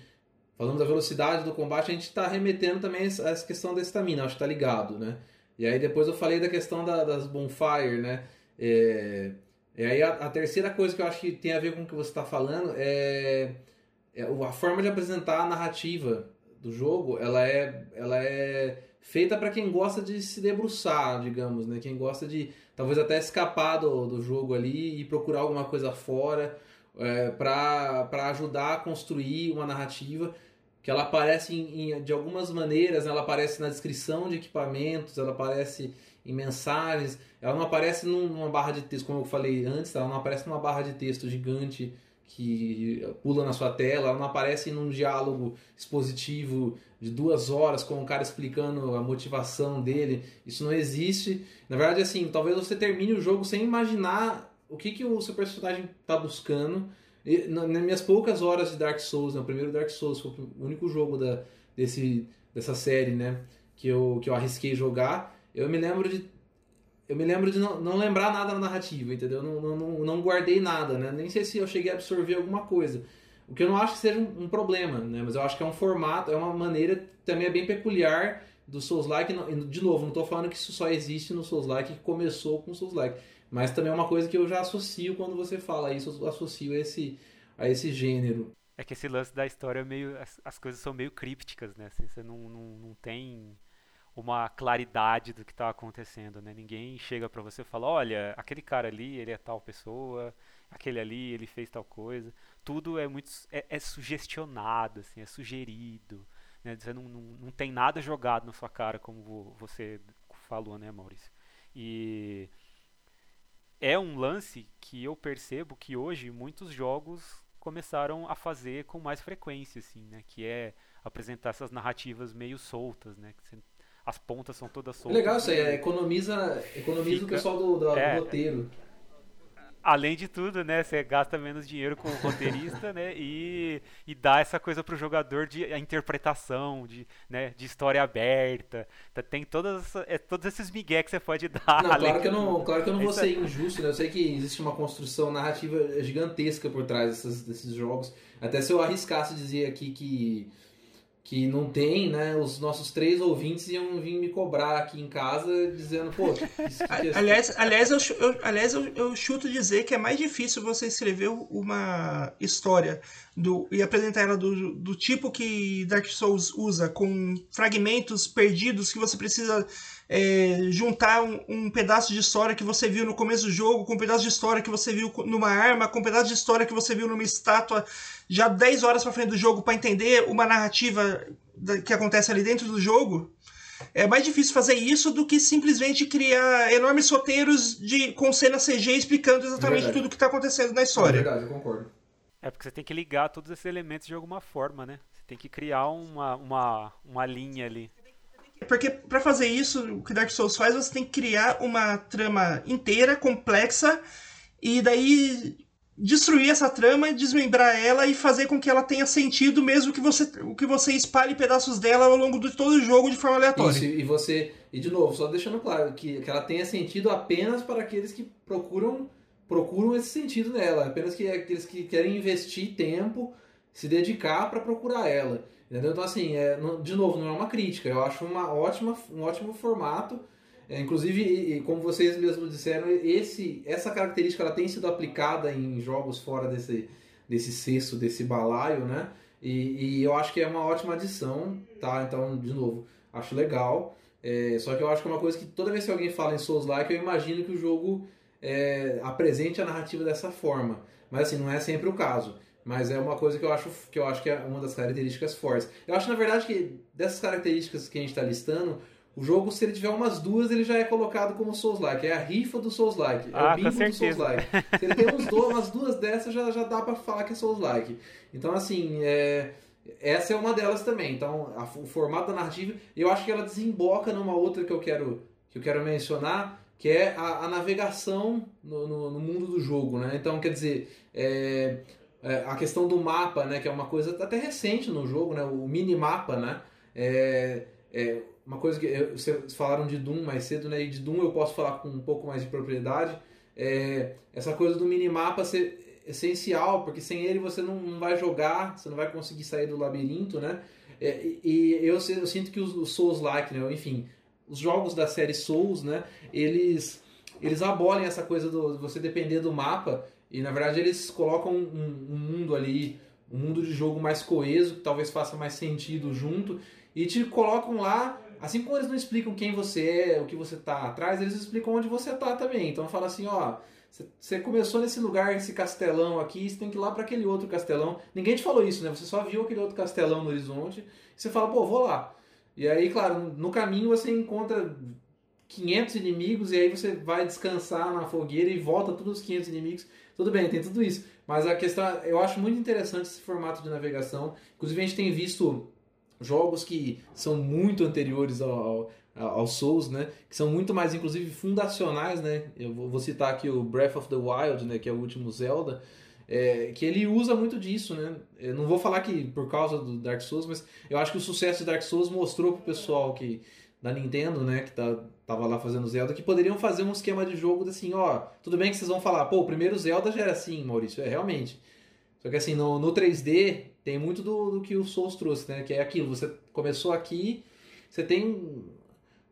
falando da velocidade do combate, a gente está remetendo também a essa questão da estamina, acho que tá ligado, né? E aí depois eu falei da questão da, das bonfire, né? É, e aí a, a terceira coisa que eu acho que tem a ver com o que você está falando é é, a forma de apresentar a narrativa do jogo, ela é, ela é feita para quem gosta de se debruçar, digamos, né? Quem gosta de talvez até escapar do, do jogo ali e procurar alguma coisa fora é, para ajudar a construir uma narrativa que ela aparece em, em, de algumas maneiras, né? ela aparece na descrição de equipamentos, ela aparece em mensagens, ela não aparece numa barra de texto, como eu falei antes, ela não aparece numa barra de texto gigante que pula na sua tela, ela não aparece num diálogo expositivo de duas horas com o cara explicando a motivação dele. Isso não existe. Na verdade, assim, talvez você termine o jogo sem imaginar o que, que o seu personagem está buscando. E, nas minhas poucas horas de Dark Souls, né, o primeiro Dark Souls foi o único jogo da, desse, dessa série né, que, eu, que eu arrisquei jogar. Eu me lembro de eu me lembro de não, não lembrar nada na narrativa, entendeu? Não, não, não guardei nada, né? Nem sei se eu cheguei a absorver alguma coisa. O que eu não acho que seja um, um problema, né? Mas eu acho que é um formato, é uma maneira também é bem peculiar do Souls-like. De novo, não estou falando que isso só existe no Souls-like, que começou com o Souls-like. Mas também é uma coisa que eu já associo quando você fala isso, eu associo a esse, a esse gênero. É que esse lance da história é meio. As, as coisas são meio crípticas, né? Assim, você não, não, não tem uma claridade do que está acontecendo, né? Ninguém chega para você e fala, olha, aquele cara ali, ele é tal pessoa, aquele ali, ele fez tal coisa. Tudo é muito é, é sugestionado, assim, é sugerido, né? Você não, não, não tem nada jogado na sua cara, como você falou, né, Maurício? E é um lance que eu percebo que hoje muitos jogos começaram a fazer com mais frequência, assim, né? Que é apresentar essas narrativas meio soltas, né? Que você as pontas são todas soltas. Legal isso aí, é, economiza, economiza Fica, o pessoal do, do, é, do roteiro. Além de tudo, né, você gasta menos dinheiro com o roteirista, né, e, e dá essa coisa pro jogador de a interpretação, de, né, de história aberta. Tá, tem todas, é, todos esses migué que você pode dar. Não, claro que eu não, claro que eu não vou ser injusto, né, eu sei que existe uma construção narrativa gigantesca por trás desses, desses jogos. Até se eu arriscasse dizer aqui que que não tem, né? Os nossos três ouvintes iam vir me cobrar aqui em casa dizendo, pô. Isso que é aliás, aliás, eu, eu, aliás eu, eu, chuto dizer que é mais difícil você escrever uma história do, e apresentar ela do, do tipo que Dark Souls usa, com fragmentos perdidos que você precisa é, juntar um, um, pedaço de história que você viu no começo do jogo, com um pedaço de história que você viu numa arma, com um pedaço de história que você viu numa estátua, já 10 horas para frente do jogo para entender uma narrativa que acontece ali dentro do jogo. É mais difícil fazer isso do que simplesmente criar enormes roteiros de, com cena CG explicando exatamente é tudo o que está acontecendo na história. É verdade, eu concordo. É porque você tem que ligar todos esses elementos de alguma forma, né? Você tem que criar uma, uma, uma linha ali. Porque para fazer isso, o que Dark Souls faz, você tem que criar uma trama inteira, complexa, e daí destruir essa trama, desmembrar ela e fazer com que ela tenha sentido, mesmo que você, que você espalhe pedaços dela ao longo de todo o jogo de forma aleatória. Isso, e você, e de novo, só deixando claro que, que ela tenha sentido apenas para aqueles que procuram procuram esse sentido nela, apenas que aqueles que querem investir tempo, se dedicar para procurar ela. Entendeu? Então, assim, é, de novo, não é uma crítica. Eu acho uma ótima, um ótimo formato. É, inclusive, e, como vocês mesmos disseram, esse, essa característica ela tem sido aplicada em jogos fora desse, desse cesto, desse balaio, né? E, e eu acho que é uma ótima adição, tá? Então, de novo, acho legal. É, só que eu acho que é uma coisa que toda vez que alguém fala em Souls-like, eu imagino que o jogo é, apresente a narrativa dessa forma. Mas assim, não é sempre o caso. Mas é uma coisa que eu acho que eu acho que é uma das características fortes. Eu acho, na verdade, que dessas características que a gente está listando, o jogo, se ele tiver umas duas, ele já é colocado como Souls-like. É a rifa do Souls-like. É ah, o bingo do Souls-like. Se ele tem uns dois, umas duas dessas, já, já dá para falar que é Souls-like. Então, assim, é, essa é uma delas também. Então, a, o formato da narrativa, eu acho que ela desemboca numa outra que eu quero, que eu quero mencionar, que é a, a navegação no, no, no, mundo do jogo. Né? Então, quer dizer, é, é, a questão do mapa, né, que é uma coisa até recente no jogo, né, o minimapa, né, é, é uma coisa que eu, vocês falaram de Doom mais cedo, né, e de Doom eu posso falar com um pouco mais de propriedade, é, essa coisa do minimapa ser essencial, porque sem ele você não, vai jogar, você não vai conseguir sair do labirinto, né, é, e eu, eu, sinto que os, os Souls-like, né, enfim, os jogos da série Souls, né, eles eles abolem essa coisa do você depender do mapa e na verdade eles colocam um, um, mundo ali, um mundo de jogo mais coeso, que talvez faça mais sentido junto, e te colocam lá, assim como eles não explicam quem você é, o que você tá atrás, eles explicam onde você tá também. Então fala assim, ó, você começou nesse lugar, esse castelão aqui, você tem que ir lá para aquele outro castelão. Ninguém te falou isso, né? Você só viu aquele outro castelão no horizonte, e você fala, pô, vou lá. E aí, claro, no caminho você encontra 500 inimigos e aí você vai descansar na fogueira e volta todos os 500 inimigos. Tudo bem, tem tudo isso. Mas a questão, eu acho muito interessante esse formato de navegação. Inclusive, a gente tem visto jogos que são muito anteriores ao, ao, ao Souls, né? Que são muito mais, inclusive, fundacionais, né? Eu vou citar aqui o Breath of the Wild, né? Que é o último Zelda. É, que ele usa muito disso, né? Eu não vou falar que por causa do Dark Souls, mas eu acho que o sucesso de Dark Souls mostrou pro pessoal que da Nintendo, né, que tá, tava lá fazendo Zelda, que poderiam fazer um esquema de jogo assim, ó, tudo bem que vocês vão falar, pô, o primeiro Zelda já era assim, Maurício, é realmente. Só que assim, no, no 3D tem muito do, do que o Souls trouxe, né, que é aquilo, você começou aqui, você tem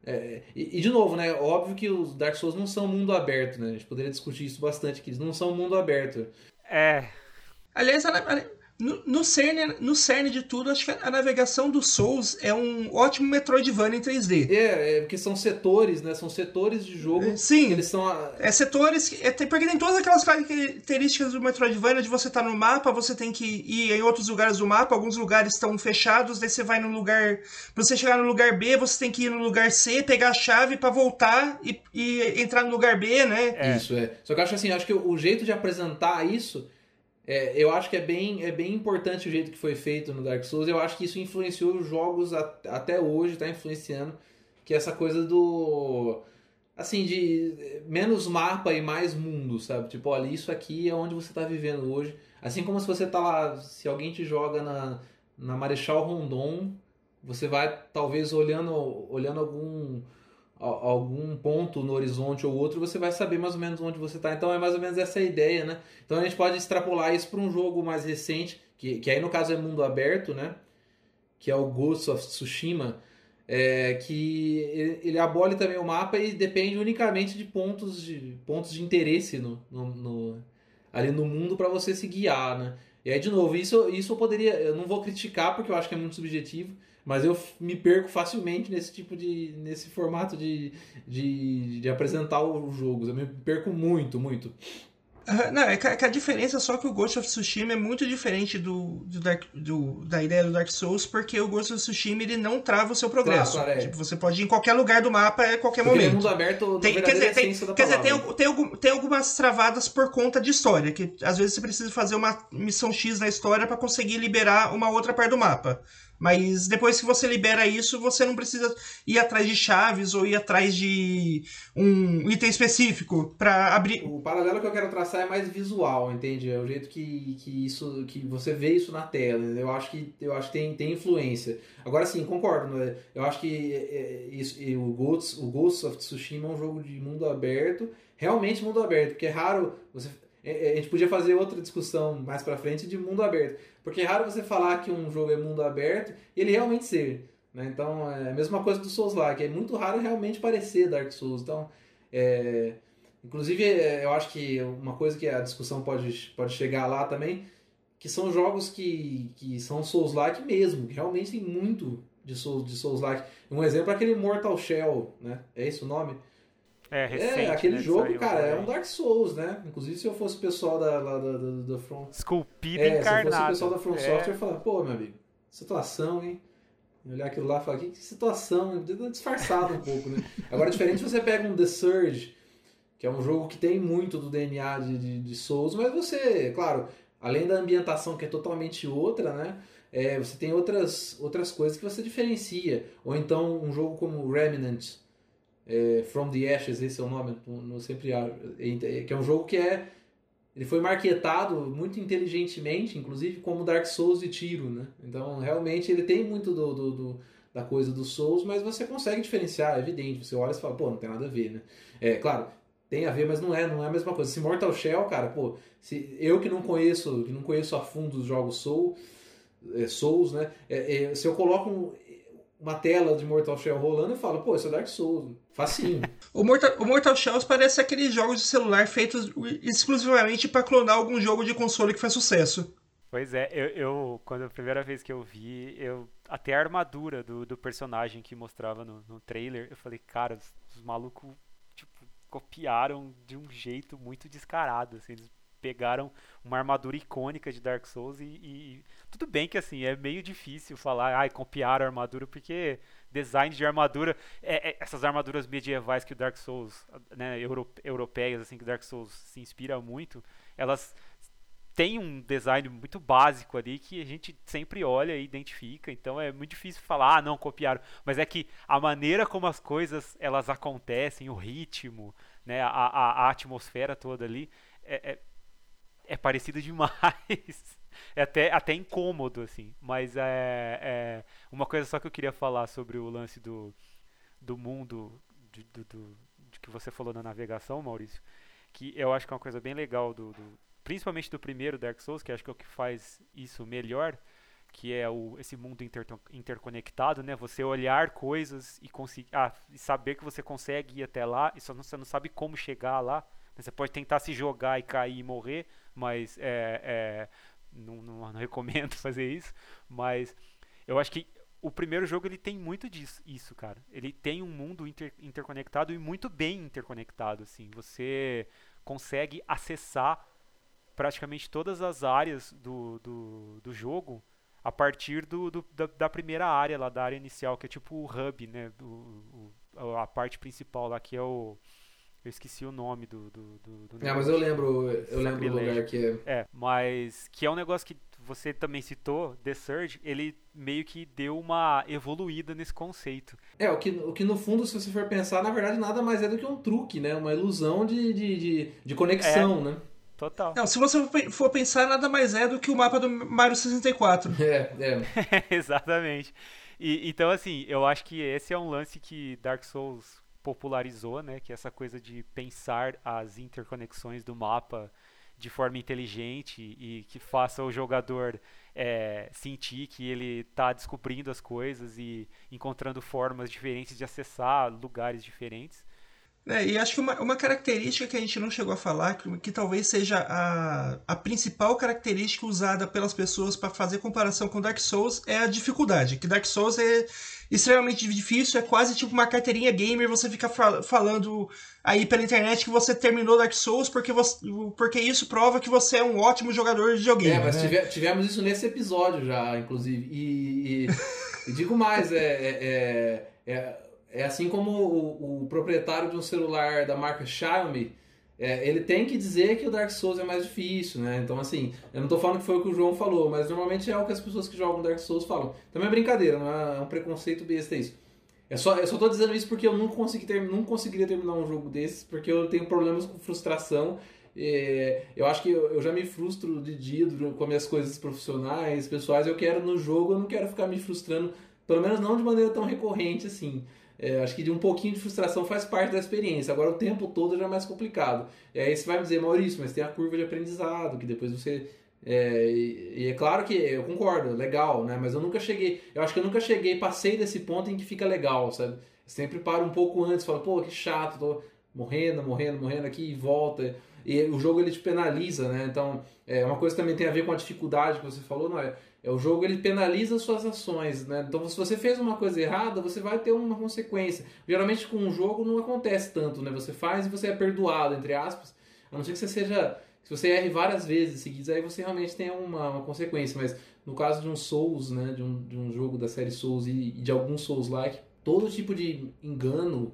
é, e, e, de novo, né? Óbvio que os Dark Souls não são mundo aberto, né? A gente poderia discutir isso bastante aqui. Eles não são mundo aberto. É. Aliás, no, no, cerne, no cerne de tudo, acho que a navegação do Souls é um ótimo Metroidvania em 3D. É, é porque são setores, né? São setores de jogo. É, sim. eles são. A... É setores. É, porque tem todas aquelas características do Metroidvania de você estar tá no mapa, você tem que ir em outros lugares do mapa, alguns lugares estão fechados, daí você vai no lugar. Pra você chegar no lugar B, você tem que ir no lugar C, pegar a chave para voltar e, e, entrar no lugar B, né? É. Isso, é. Só que eu acho assim, acho que o jeito de apresentar isso é, eu acho que é bem, é bem importante o jeito que foi feito no Dark Souls. Eu acho que isso influenciou os jogos a, até hoje, está influenciando. Que é essa coisa do. Assim, de menos mapa e mais mundo, sabe? Tipo, olha, isso aqui é onde você está vivendo hoje. Assim como se você tá lá, se alguém te joga na, na Marechal Rondon, você vai talvez olhando, olhando algum algum ponto no horizonte ou outro, você vai saber mais ou menos onde você está. Então é mais ou menos essa a ideia, né? Então a gente pode extrapolar isso para um jogo mais recente, que, que aí no caso é mundo aberto, né? Que é o Ghost of Tsushima, é, que ele, abole também o mapa e depende unicamente de pontos de, pontos de interesse no, no, no ali no mundo para você se guiar, né? E aí, de novo, isso, isso eu poderia. Eu não vou criticar porque eu acho que é muito subjetivo mas eu me perco facilmente nesse tipo de. nesse formato de, de, de apresentar os jogos. Eu me perco muito, muito. Não, é que, a diferença é só que o Ghost of Tsushima é muito diferente do, do, Dark, do, da ideia do Dark Souls, porque o Ghost of Tsushima ele não trava o seu progresso. Claro, claro, é. tipo, você pode ir em qualquer lugar do mapa a qualquer porque momento. mundo aberto, tem, quer dizer, tem, quer dizer tem, tem, tem, algumas travadas por conta de história, que às vezes você precisa fazer uma missão X na história para conseguir liberar uma outra parte do mapa. Mas depois que você libera isso, você não precisa ir atrás de chaves ou ir atrás de um item específico para abrir. O paralelo que eu quero traçar é mais visual, entende? É o jeito que, que isso que você vê isso na tela. Eu acho que eu acho que tem, tem influência. Agora sim, concordo. Né? Eu acho que é, é, isso, o Ghost, o Ghost of Tsushima é um jogo de mundo aberto, realmente mundo aberto, porque é raro você a gente podia fazer outra discussão mais para frente de mundo aberto. Porque é raro você falar que um jogo é mundo aberto e ele realmente ser. Né? Então, é a mesma coisa do Souls lá, que é muito raro realmente parecer Dark Souls. Então, é... inclusive, é, eu acho que uma coisa que a discussão pode, pode chegar lá também, que são jogos que, que são Souls-like mesmo, que realmente tem muito de Souls-like. De Souls um exemplo é aquele Mortal Shell, né? É esse o nome? É, recente, é aquele né, jogo, cara, é um Dark Souls, né? Inclusive, se eu fosse o pessoal da, da, da, da, From... Esculpido é, encarnado. se eu fosse o pessoal da From é. Software, eu falar, pô, meu amigo, situação, hein? olhar aquilo lá e falar, que situação, disfarçado um pouco, né? Agora, diferente você pega um The Surge, que é um jogo que tem muito do DNA de, de, de Souls, mas você, claro, além da ambientação que é totalmente outra, né? É, você tem outras, outras coisas que você diferencia. Ou então um jogo como Remnant, é, From the Ashes, esse é o nome, não sempre é, que é um jogo que é ele foi marketado muito inteligentemente, inclusive como Dark Souls de tiro, né? Então realmente ele tem muito do, do, do da coisa dos Souls, mas você consegue diferenciar, é evidente. Você olha e fala, pô, não tem nada a ver, né? É claro, tem a ver, mas não é, não é a mesma coisa. Se Mortal Shell, cara, pô, se eu que não conheço, que não conheço a fundo os jogos Soul, é, Souls, né? É, é, se eu coloco um, uma tela de Mortal Shell rolando e falo, pô, isso é Dark Souls. Facinho. o, Mortal, o Mortal Shells parece aqueles jogos de celular feitos exclusivamente para clonar algum jogo de console que faz sucesso. Pois é, eu, eu, quando a primeira vez que eu vi, eu até a armadura do, do personagem que mostrava no, no trailer, eu falei, cara, os, os malucos tipo, copiaram de um jeito muito descarado, assim, eles pegaram uma armadura icônica de Dark Souls e, e tudo bem que assim é meio difícil falar, ai, copiar a armadura porque design de armadura, é, é, essas armaduras medievais que o Dark Souls, né, euro, europeias assim que o Dark Souls se inspira muito, elas têm um design muito básico ali que a gente sempre olha e identifica, então é muito difícil falar, ah, não copiaram, mas é que a maneira como as coisas elas acontecem, o ritmo, né, a, a, a atmosfera toda ali é, é, é parecido demais. é até, até incômodo, assim. Mas é, é, uma coisa só que eu queria falar sobre o lance do, do mundo de, do, do, de que você falou na navegação, Maurício, que eu acho que é uma coisa bem legal do, do principalmente do primeiro Dark Souls, que acho que é o que faz isso melhor, que é o, esse mundo inter, interconectado, né? Você olhar coisas e conseguir, ah, e saber que você consegue ir até lá, e só não, você não sabe como chegar lá. Você pode tentar se jogar e cair e morrer, mas é, é, não, não, não, recomendo fazer isso. Mas eu acho que o primeiro jogo ele tem muito disso, isso, cara. Ele tem um mundo inter, interconectado e muito bem interconectado, assim. Você consegue acessar praticamente todas as áreas do, do, do jogo a partir do, do da, da, primeira área lá, da área inicial, que é tipo o hub, né? Do, o, a parte principal lá, que é o eu esqueci o nome do. do, do, do é, mas eu lembro, eu lembro do lugar que é. É, mas que é um negócio que você também citou, The Surge, ele meio que deu uma evoluída nesse conceito. É, o que, o que no fundo, se você for pensar, na verdade nada mais é do que um truque, né? Uma ilusão de, de, de, de conexão, é. né? Total. Não, se você for pensar, nada mais é do que o mapa do Mario 64. É, é. Exatamente. E, então, assim, eu acho que esse é um lance que Dark Souls popularizou, né? Que é essa coisa de pensar as interconexões do mapa de forma inteligente e que faça o jogador é, sentir que ele está descobrindo as coisas e encontrando formas diferentes de acessar lugares diferentes. É, e acho que uma, uma característica que a gente não chegou a falar, que, que talvez seja a, a principal característica usada pelas pessoas para fazer comparação com Dark Souls, é a dificuldade. Que Dark Souls é extremamente difícil, é quase tipo uma carteirinha gamer, você fica fal falando aí pela internet que você terminou Dark Souls porque, você, porque isso prova que você é um ótimo jogador de videogame. É, mas né? tive, tivemos isso nesse episódio já, inclusive. E, e, e digo mais, é, é, é, é assim como o, o, proprietário de um celular da marca Xiaomi, é, ele tem que dizer que o Dark Souls é mais difícil, né? Então, assim, eu não estou falando que foi o que o João falou, mas normalmente é o que as pessoas que jogam Dark Souls falam. Também é brincadeira, não é, um preconceito besta isso. É só, eu só tô dizendo isso porque eu não, consegui ter, não conseguiria terminar um jogo desses, porque eu tenho problemas com frustração. É, eu acho que eu, eu, já me frustro de dia com as minhas coisas profissionais, pessoais. Eu quero no jogo, eu não quero ficar me frustrando, pelo menos não de maneira tão recorrente assim. É, acho que de um pouquinho de frustração faz parte da experiência. Agora o tempo todo já é mais complicado. E aí você vai me dizer, Maurício, mas tem a curva de aprendizado, que depois você. É, e, e, é claro que eu concordo, legal, né? Mas eu nunca cheguei. Eu acho que eu nunca cheguei, passei desse ponto em que fica legal, sabe? Sempre paro um pouco antes, falo, pô, que chato, tô morrendo, morrendo, morrendo aqui e volta. E o jogo ele te penaliza, né? Então, é, uma coisa também tem a ver com a dificuldade que você falou, não é? É, o jogo ele penaliza suas ações, né? Então, se você fez uma coisa errada, você vai ter uma consequência. Geralmente com um jogo não acontece tanto, né? Você faz e você é perdoado, entre aspas. A não ser que você seja. Se você erre várias vezes seguidas, aí você realmente tem uma, uma, consequência. Mas no caso de um Souls, né? De um, de um jogo da série Souls e, e de alguns Souls-like, todo tipo de engano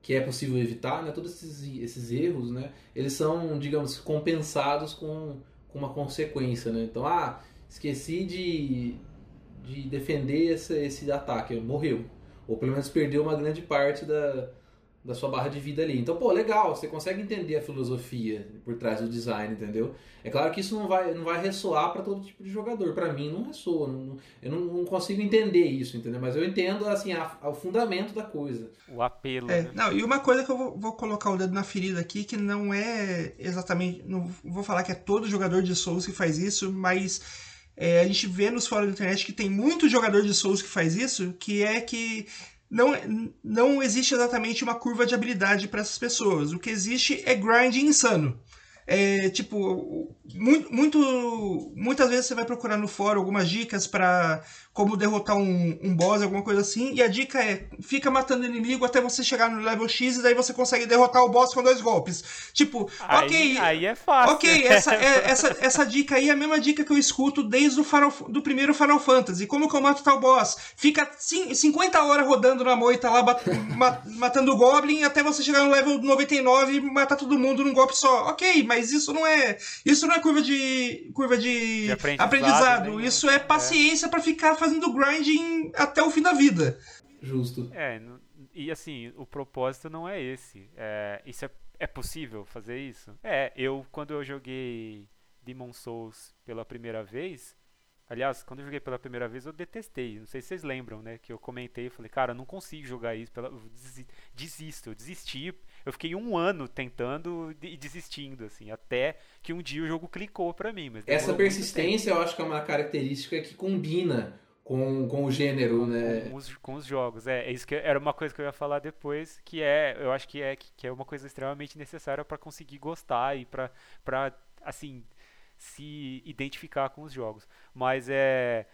que é possível evitar, né? Todos esses, esses erros, né? Eles são, digamos, compensados com, com uma consequência, né? Então, ah esqueci de, de defender esse, esse ataque, morreu. Ou pelo menos perdeu uma grande parte da, da sua barra de vida ali. Então, pô, legal, você consegue entender a filosofia por trás do design, entendeu? É claro que isso não vai, não vai ressoar para todo tipo de jogador. Para mim, não ressoa. Não, eu não, não, consigo entender isso, entendeu? Mas eu entendo, assim, a, a, o fundamento da coisa. O apelo. É, né? não, e uma coisa que eu vou, vou, colocar o dedo na ferida aqui, que não é exatamente. Não vou falar que é todo jogador de Souls que faz isso, mas é, a gente vê nos fóruns da internet que tem muito jogador de Souls que faz isso, que é que não, não existe exatamente uma curva de habilidade para essas pessoas. O que existe é grind insano. É, tipo, muito, muito, muitas vezes você vai procurar no fórum algumas dicas para como derrotar um, um boss, alguma coisa assim, e a dica é fica matando inimigo até você chegar no level X e daí você consegue derrotar o boss com dois golpes. Tipo, aí, ok. Aí é fácil. Ok, essa, é, essa, essa dica aí é a mesma dica que eu escuto desde o Final, do primeiro Final Fantasy. Como que eu mato tal boss? Fica 50 horas rodando na moita lá, bat, matando o Goblin até você chegar no level 99 e matar todo mundo num golpe só. Ok, mas isso não é. Isso não é curva de. curva de, de aprendizado. aprendizado. Né? Isso é paciência é. para ficar fazendo grinding até o fim da vida. Justo. É, e assim, o propósito não é esse. É, isso é, é possível fazer isso? É, eu, quando eu joguei Demon Souls pela primeira vez, Aliás, quando eu joguei pela primeira vez, eu detestei. Não sei se vocês lembram, né? Que eu comentei, falei, cara, eu não consigo jogar isso. Pela... Desisto, eu desisti. Eu fiquei um ano tentando e desistindo, assim, até que um dia o jogo clicou para mim. Mas Essa persistência eu acho que é uma característica que combina com, com o gênero, né? Com os, com os jogos, é, é. Isso que era uma coisa que eu ia falar depois, que é, eu acho que é, que é uma coisa extremamente necessária para conseguir gostar e para, assim, se identificar com os jogos. Mas é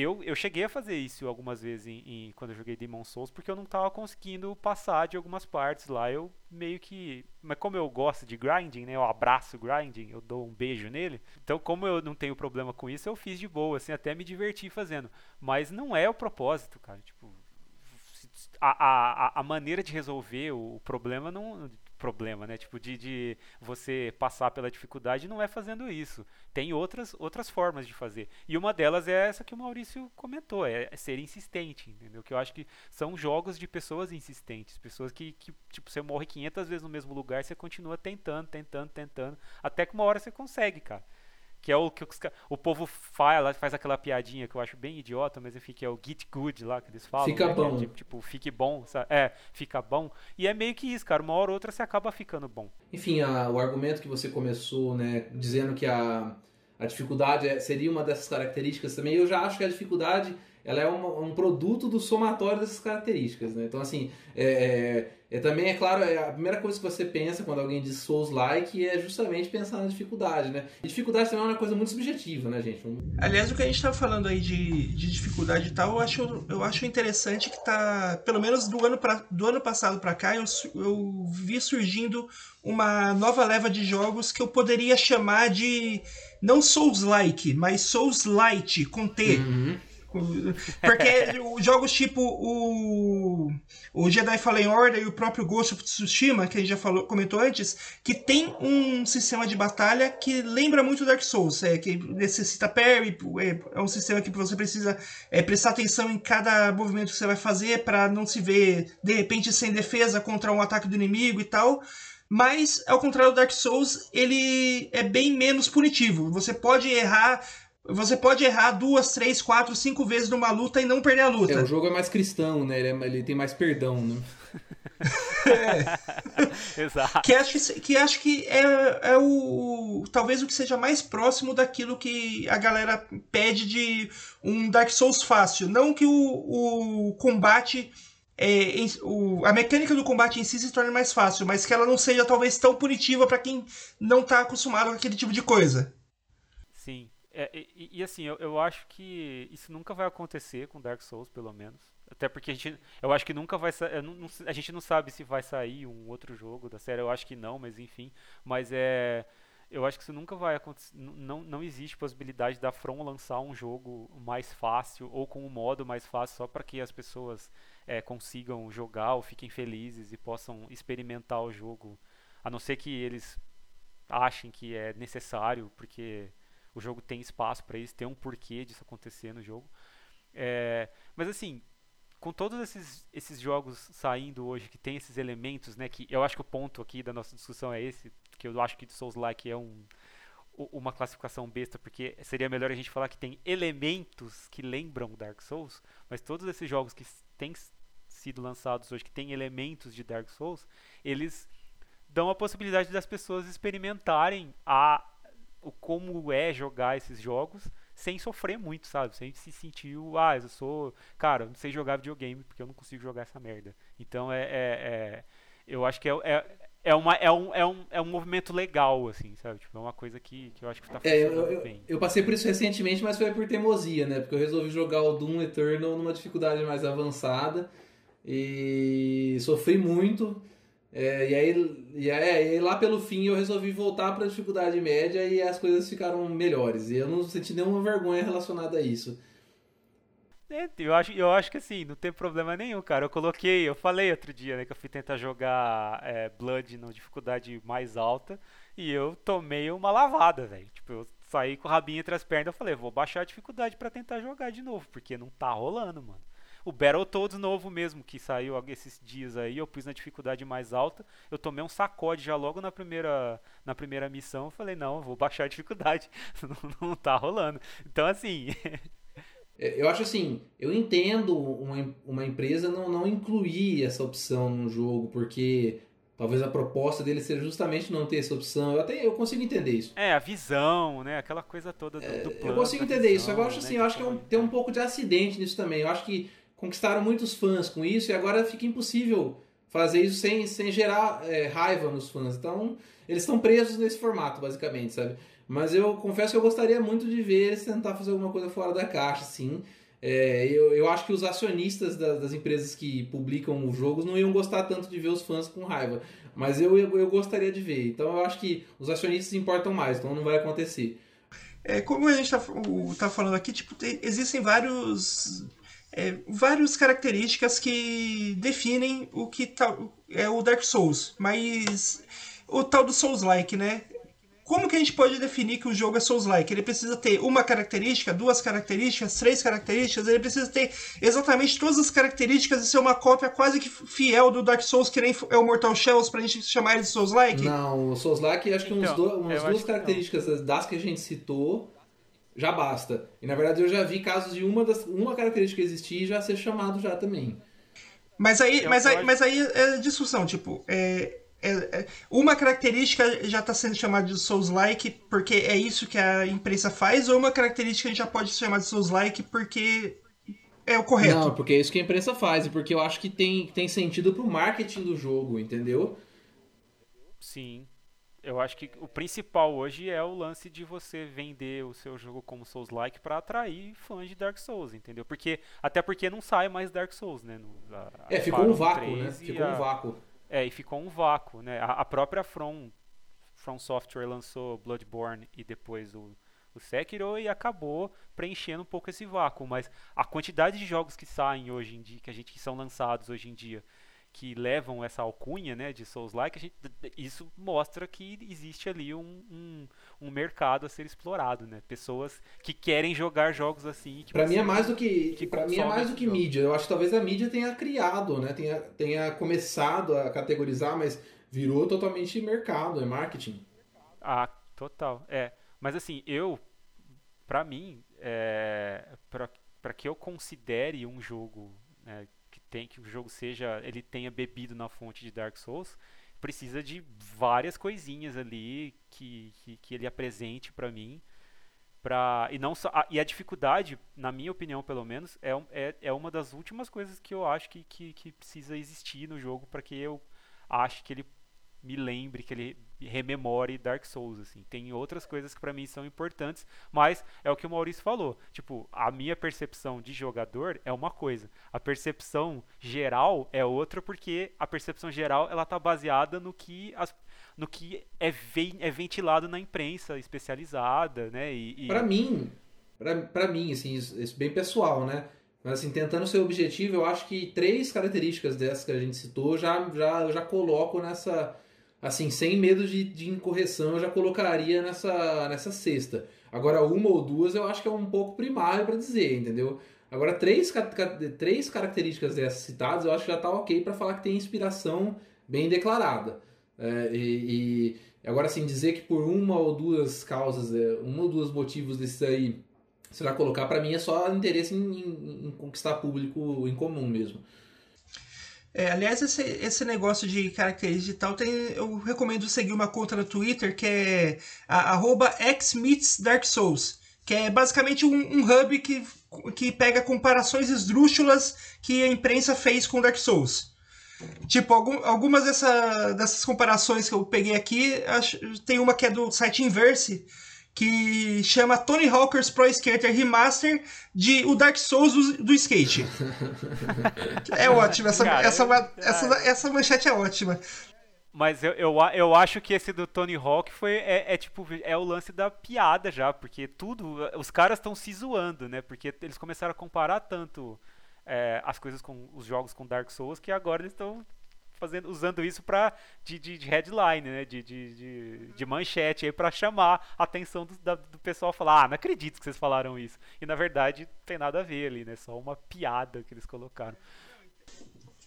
eu, eu cheguei a fazer isso algumas vezes em, em, quando eu joguei Demon Souls, porque eu não estava conseguindo passar de algumas partes lá. Eu meio que. Mas como eu gosto de grinding, né? Eu abraço grinding, eu dou um beijo nele. Então, como eu não tenho problema com isso, eu fiz de boa, assim, até me diverti fazendo. Mas não é o propósito, cara. Tipo. A, a, a maneira de resolver o problema não, problema, né? Tipo, de, de você passar pela dificuldade não é fazendo isso. Tem outras, outras formas de fazer. E uma delas é essa que o Maurício comentou, é ser insistente, entendeu? Que eu acho que são jogos de pessoas insistentes, pessoas que, que tipo, você morre 500 vezes no mesmo lugar, você continua tentando, tentando, tentando, até que uma hora você consegue, cara que é o que os, o povo fala, faz aquela piadinha que eu acho bem idiota, mas enfim, que é o get good lá que eles falam. Fica né? bom. É, tipo, tipo, fique bom, sabe? É, fica bom. E é meio que isso, cara. Uma hora ou outra você acaba ficando bom. Enfim, a, o argumento que você começou, né, dizendo que a, a dificuldade é, seria uma dessas características também, eu já acho que a dificuldade ela é uma, um produto do somatório dessas características, né? Então, assim, é, é, também, é claro, é a primeira coisa que você pensa quando alguém diz Souls-like é justamente pensar na dificuldade, né? E dificuldade também é uma coisa muito subjetiva, né, gente? Aliás, o que a gente tá falando aí de, de dificuldade e tal, eu acho, eu acho interessante que tá, pelo menos do ano, pra, do ano passado para cá, eu, eu vi surgindo uma nova leva de jogos que eu poderia chamar de não Souls-like, mas Souls-light, com T. Uhum. Porque jogos tipo o, o Jedi Fallen Order e o próprio Ghost of Tsushima, que a gente já falou, comentou antes, que tem um sistema de batalha que lembra muito Dark Souls, é, que necessita parry, é, é um sistema que você precisa é, prestar atenção em cada movimento que você vai fazer para não se ver de repente sem defesa contra um ataque do inimigo e tal. Mas, ao contrário do Dark Souls, ele é bem menos punitivo. Você pode errar você pode errar duas, três, quatro, cinco vezes numa luta e não perder a luta. É, o jogo é mais cristão, né? Ele, é, ele tem mais perdão, né? é. Exato. Que acho que, que, acho que é, é o. Talvez o que seja mais próximo daquilo que a galera pede de um Dark Souls fácil. Não que o, o combate. É, o, a mecânica do combate em si se torne mais fácil, mas que ela não seja talvez tão punitiva para quem não está acostumado com aquele tipo de coisa. É, e, e, assim, eu, eu acho que isso nunca vai acontecer com Dark Souls, pelo menos. Até porque a gente, eu acho que nunca vai sair. A gente não sabe se vai sair um outro jogo da série. Eu acho que não, mas enfim. Mas é. Eu acho que isso nunca vai acontecer. Não, não existe possibilidade da From lançar um jogo mais fácil ou com um modo mais fácil só para que as pessoas é, consigam jogar ou fiquem felizes e possam experimentar o jogo. A não ser que eles achem que é necessário, porque o jogo tem espaço para isso, tem um porquê disso acontecer no jogo. É, mas assim, com todos esses, esses jogos saindo hoje que tem esses elementos, né, que eu acho que o ponto aqui da nossa discussão é esse, que eu acho que Souls-like é um, uma classificação besta, porque seria melhor a gente falar que tem elementos que lembram Dark Souls, mas todos esses jogos que têm sido lançados hoje, que têm elementos de Dark Souls, eles dão a possibilidade das pessoas experimentarem a o como é jogar esses jogos sem sofrer muito, sabe? Sem se sentir, ah, eu sou, cara, eu não sei jogar videogame porque eu não consigo jogar essa merda. Então é, é, é eu acho que é, é, é, uma, é, um, é, um, é um movimento legal, assim, sabe? Tipo, é uma coisa que, que eu acho que tá funcionando é, eu, eu, bem. Eu passei por isso recentemente, mas foi por teimosia, né? Porque eu resolvi jogar o Doom Eternal numa dificuldade mais avançada e sofri muito. É, e, aí, e aí, lá pelo fim eu resolvi voltar para a dificuldade média e as coisas ficaram melhores. E eu não senti nenhuma vergonha relacionada a isso. Eu acho, eu acho que assim, não tem problema nenhum, cara. Eu coloquei, eu falei outro dia, né, que eu fui tentar jogar é, Blood na dificuldade mais alta e eu tomei uma lavada, velho. Tipo, eu saí com o rabinho entre as pernas e falei, vou baixar a dificuldade para tentar jogar de novo, porque não tá rolando, mano. O Battletoads novo mesmo, que saiu esses dias aí, eu pus na dificuldade mais alta. Eu tomei um sacode já logo na primeira, na primeira missão. Eu falei, não, eu vou baixar a dificuldade. não, não tá rolando. Então, assim. É, eu acho assim, eu entendo uma, uma empresa não, não incluir essa opção no jogo, porque talvez a proposta dele seja justamente não ter essa opção. Eu até eu consigo entender isso. É, a visão, né? Aquela coisa toda do, do plano, Eu consigo entender visão, isso. Agora, eu acho assim, né? eu acho que é um, tem um pouco de acidente nisso também. Eu acho que conquistaram muitos fãs com isso e agora fica impossível fazer isso sem, sem gerar é, raiva nos fãs. Então, eles estão presos nesse formato, basicamente, sabe? Mas eu confesso que eu gostaria muito de ver eles tentar fazer alguma coisa fora da caixa, sim. É, eu, eu acho que os acionistas das, empresas que publicam os jogos não iam gostar tanto de ver os fãs com raiva. Mas eu, eu, eu gostaria de ver. Então eu acho que os acionistas importam mais, então não vai acontecer. É, como a gente está tá falando aqui, tipo, tem, existem vários. É, várias características que definem o que tá, é o Dark Souls, mas o tal do Souls-like, né? Como que a gente pode definir que o jogo é Souls-like? Ele precisa ter uma característica, duas características, três características, ele precisa ter exatamente todas as características e ser uma cópia quase que fiel do Dark Souls, que nem é o Mortal Shells, pra gente chamar ele de Souls-like? Não, o Souls-like, acho que então, do, umas duas características que das que a gente citou já basta. E na verdade eu já vi casos de uma, das, uma característica existir e já ser chamado já também. Mas aí, mas aí, mas aí é discussão, tipo, é, é, é, uma característica já está sendo chamada de Souls-like porque é isso que a imprensa faz, ou uma característica a gente já pode chamar de Souls-like porque é o correto? Não, porque é isso que a imprensa faz, e porque eu acho que tem, tem sentido pro marketing do jogo, entendeu? Sim. Eu acho que o principal hoje é o lance de você vender o seu jogo como Souls-like para atrair fãs de Dark Souls, entendeu? Porque até porque não sai mais Dark Souls, né? No, a, é, ficou um vácuo, né? Ficou a... um vácuo. É, e ficou um vácuo, né? A, a, própria From, From Software lançou Bloodborne e depois o, o Sekiro e acabou preenchendo um pouco esse vácuo, mas a quantidade de jogos que saem hoje em dia, que a gente que são lançados hoje em dia, que levam essa alcunha né, de Souls-like, isso mostra que existe ali um, um, um, mercado a ser explorado, né? Pessoas que querem jogar jogos assim. Para mim é mais do que, que para mim é mais do que mídia. Eu acho que talvez a mídia tenha criado, né? Tenha, tenha começado a categorizar, mas virou totalmente mercado, é marketing. Ah, total. É, mas assim eu, para mim, é, para que eu considere um jogo né, tem que o jogo seja ele tenha bebido na fonte de Dark Souls precisa de várias coisinhas ali que, que, que ele apresente para mim para e não só a, e a dificuldade na minha opinião pelo menos é, é, é uma das últimas coisas que eu acho que, que, que precisa existir no jogo para que eu ache que ele me lembre, que ele rememore Dark Souls, assim. Tem outras coisas que para mim são importantes, mas é o que o Maurício falou. Tipo, a minha percepção de jogador é uma coisa, a percepção geral é outra, porque a percepção geral ela tá baseada no que as no que é, ve é ventilado na imprensa especializada, né? E, e... Para mim, para mim, assim, isso, isso bem pessoal, né? Mas assim, tentando ser objetivo, eu acho que três características dessas que a gente citou já já já coloco nessa assim, sem medo de, de incorreção, eu já colocaria nessa, nessa cesta. Agora, uma ou duas eu acho que é um pouco primário para dizer, entendeu? Agora, três, três características dessas citadas eu acho que já está ok para falar que tem inspiração bem declarada. É, e, e, agora, assim, dizer que por uma ou duas causas, é, um ou dois motivos desses aí, vai colocar, para mim é só interesse em, em, em conquistar público em comum mesmo. É, aliás, esse, esse negócio de características e tal, tem, eu recomendo seguir uma conta no Twitter que é xmeetsdarksouls, que é basicamente um, um, hub que, que pega comparações esdrúxulas que a imprensa fez com Dark Souls. Tipo, algum, algumas dessa, dessas comparações que eu peguei aqui, acho, tem uma que é do site Inverse, que chama Tony Hawkers Pro Skater Remaster de o Dark Souls do, do skate. é ótimo, essa, Cara, essa, essa, essa manchete é ótima. Mas eu, eu, eu acho que esse do Tony Hawk foi é, é, tipo é o lance da piada já, porque tudo os caras estão se zoando, né? Porque eles começaram a comparar tanto é, as coisas com os jogos com Dark Souls que agora eles estão fazendo, usando isso pra, de, de, de headline, né? De, de, de, de, manchete aí pra chamar a atenção do, da, do pessoal falar, ah, não acredito que vocês falaram isso. E na verdade não tem nada a ver ali, né? Só uma piada que eles colocaram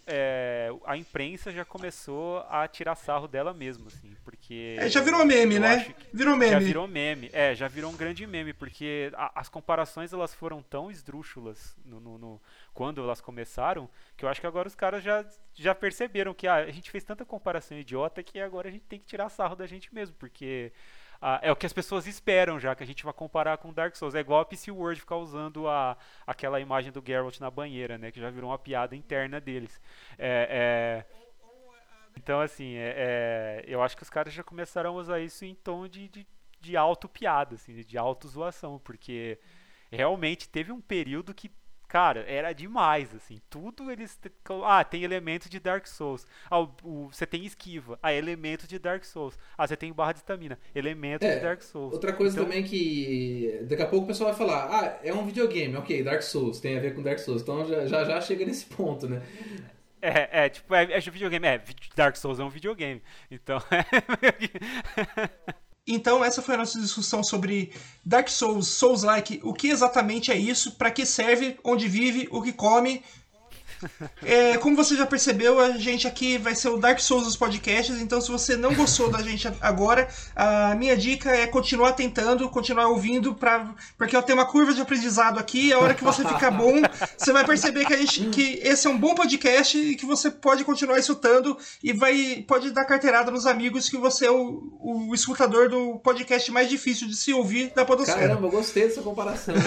é, a imprensa já começou a tirar sarro dela mesmo, assim, porque... É, já virou meme, né? Virou meme. Já virou meme, é, já virou um grande meme, porque a, as comparações elas foram tão esdrúxulas no, no, no, quando elas começaram, que eu acho que agora os caras já, já perceberam que ah, a gente fez tanta comparação idiota que agora a gente tem que tirar sarro da gente mesmo, porque ah, é o que as pessoas esperam já, que a gente vai comparar com Dark Souls. É igual a PC World ficar usando a, aquela imagem do Geralt na banheira, né? Que já virou uma piada interna deles. É, é... Então, assim, é, é, eu acho que os caras já começaram a usar isso em tom de, de, de auto-piada, assim, de auto-zoação, porque realmente teve um período que Cara, era demais, assim. Tudo eles. Ah, tem elementos de Dark Souls. Ah, o, o, você tem esquiva. Ah, elementos de Dark Souls. Ah, você tem barra de estamina. Elementos é, de Dark Souls. Outra coisa então... também que. Daqui a pouco o pessoal vai falar: ah, é um videogame, ok, Dark Souls, tem a ver com Dark Souls. Então já já, já chega nesse ponto, né? É, é, tipo, é, é videogame. É, Dark Souls é um videogame. Então. Então, essa foi a nossa discussão sobre Dark Souls, Souls-like, o que exatamente é isso, para que serve, onde vive, o que come, é, como você já percebeu, a gente aqui vai ser o Dark Souls dos podcasts, então se você não gostou da gente agora, a minha dica é continuar tentando, continuar ouvindo, pra, porque eu tenho uma curva de aprendizado aqui, a hora que você ficar bom, você vai perceber que, a gente, que esse é um bom podcast e que você pode continuar escutando e vai pode dar carteirada nos amigos que você é o, o escutador do podcast mais difícil de se ouvir da podosfera. Caramba, eu gostei dessa comparação.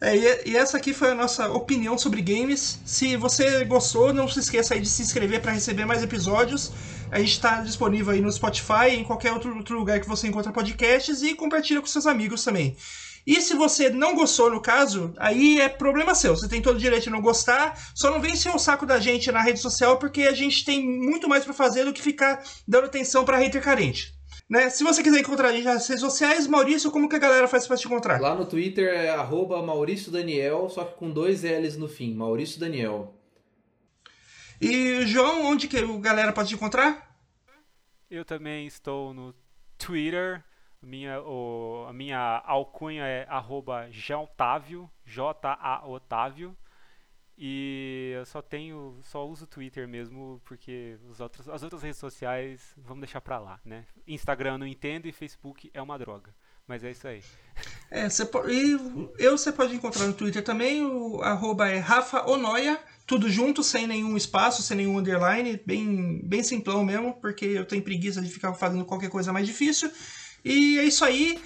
É, e, e, essa aqui foi a nossa opinião sobre games. Se você gostou, não se esqueça aí de se inscrever para receber mais episódios. A gente está disponível aí no Spotify em qualquer outro, outro lugar que você encontra podcasts e compartilha com seus amigos também. E se você não gostou, no caso, aí é problema seu. Você tem todo o direito de não gostar. Só não vem encher o saco da gente na rede social, porque a gente tem muito mais para fazer do que ficar dando atenção para hater carente. Né? Se você quiser encontrar a gente nas redes sociais, Maurício, como que a galera faz para te encontrar? Lá no Twitter é arroba Maurício Daniel, só que com dois L's no fim, Maurício Daniel. E João, onde que a galera pode te encontrar? Eu também estou no Twitter. Minha, o, a minha alcunha é arroba J-Otávio. J-A-Otávio. E eu só tenho, só uso o Twitter mesmo, porque os outros, as outras redes sociais vamos deixar pra lá, né? Instagram eu não entendo e Facebook é uma droga. Mas é isso aí. É, você pode, eu você pode encontrar no Twitter também, o arroba é Rafa Onoia, tudo junto, sem nenhum espaço, sem nenhum underline, bem, bem simplão mesmo, porque eu tenho preguiça de ficar fazendo qualquer coisa mais difícil. E é isso aí.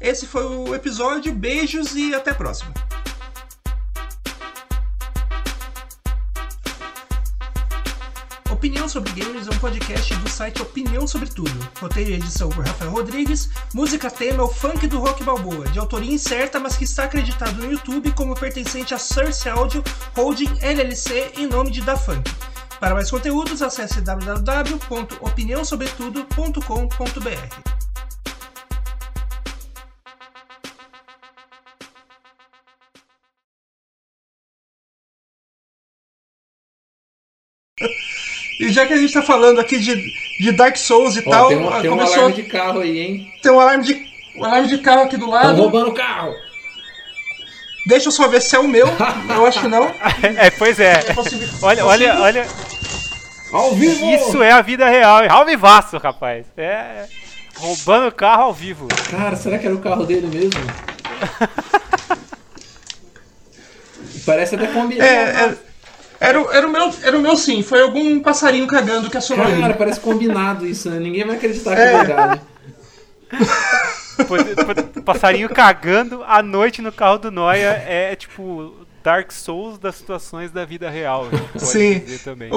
Esse foi o episódio. Beijos e até a próxima. Opinião sobre Games é um podcast do site Opinião Sobre Tudo. Roteiro e edição por Rafael Rodrigues. Música tema é o Funk do Rock Balboa, de autoria incerta, mas que está acreditado no YouTube como pertencente a Source Audio Holding LLC em nome de Da Funk. Para mais conteúdos, acesse www.opiniãosobretudo.com.br. já que a gente tá falando aqui de, de Dark Souls e Ó, tal. Tem, um, tem começou... um alarme de carro aí, hein? Tem um alarme de, um alarme de carro aqui do lado. Estão roubando o carro! Deixa eu só ver se é o meu. eu acho que não. É, pois é. olha, olha, olha. Ao vivo! Isso é a vida real, Ao vivaço, rapaz. É. Roubando o carro ao vivo. Cara, será que era o carro dele mesmo? Parece até combinado. É, é, era, era, o meu, era o meu sim, foi algum passarinho cagando que assomou Cara, parece combinado isso, né? Ninguém vai acreditar que é, é verdade. passarinho cagando à noite no carro do Noia é, tipo Dark Souls das situações da vida real. Sim. também.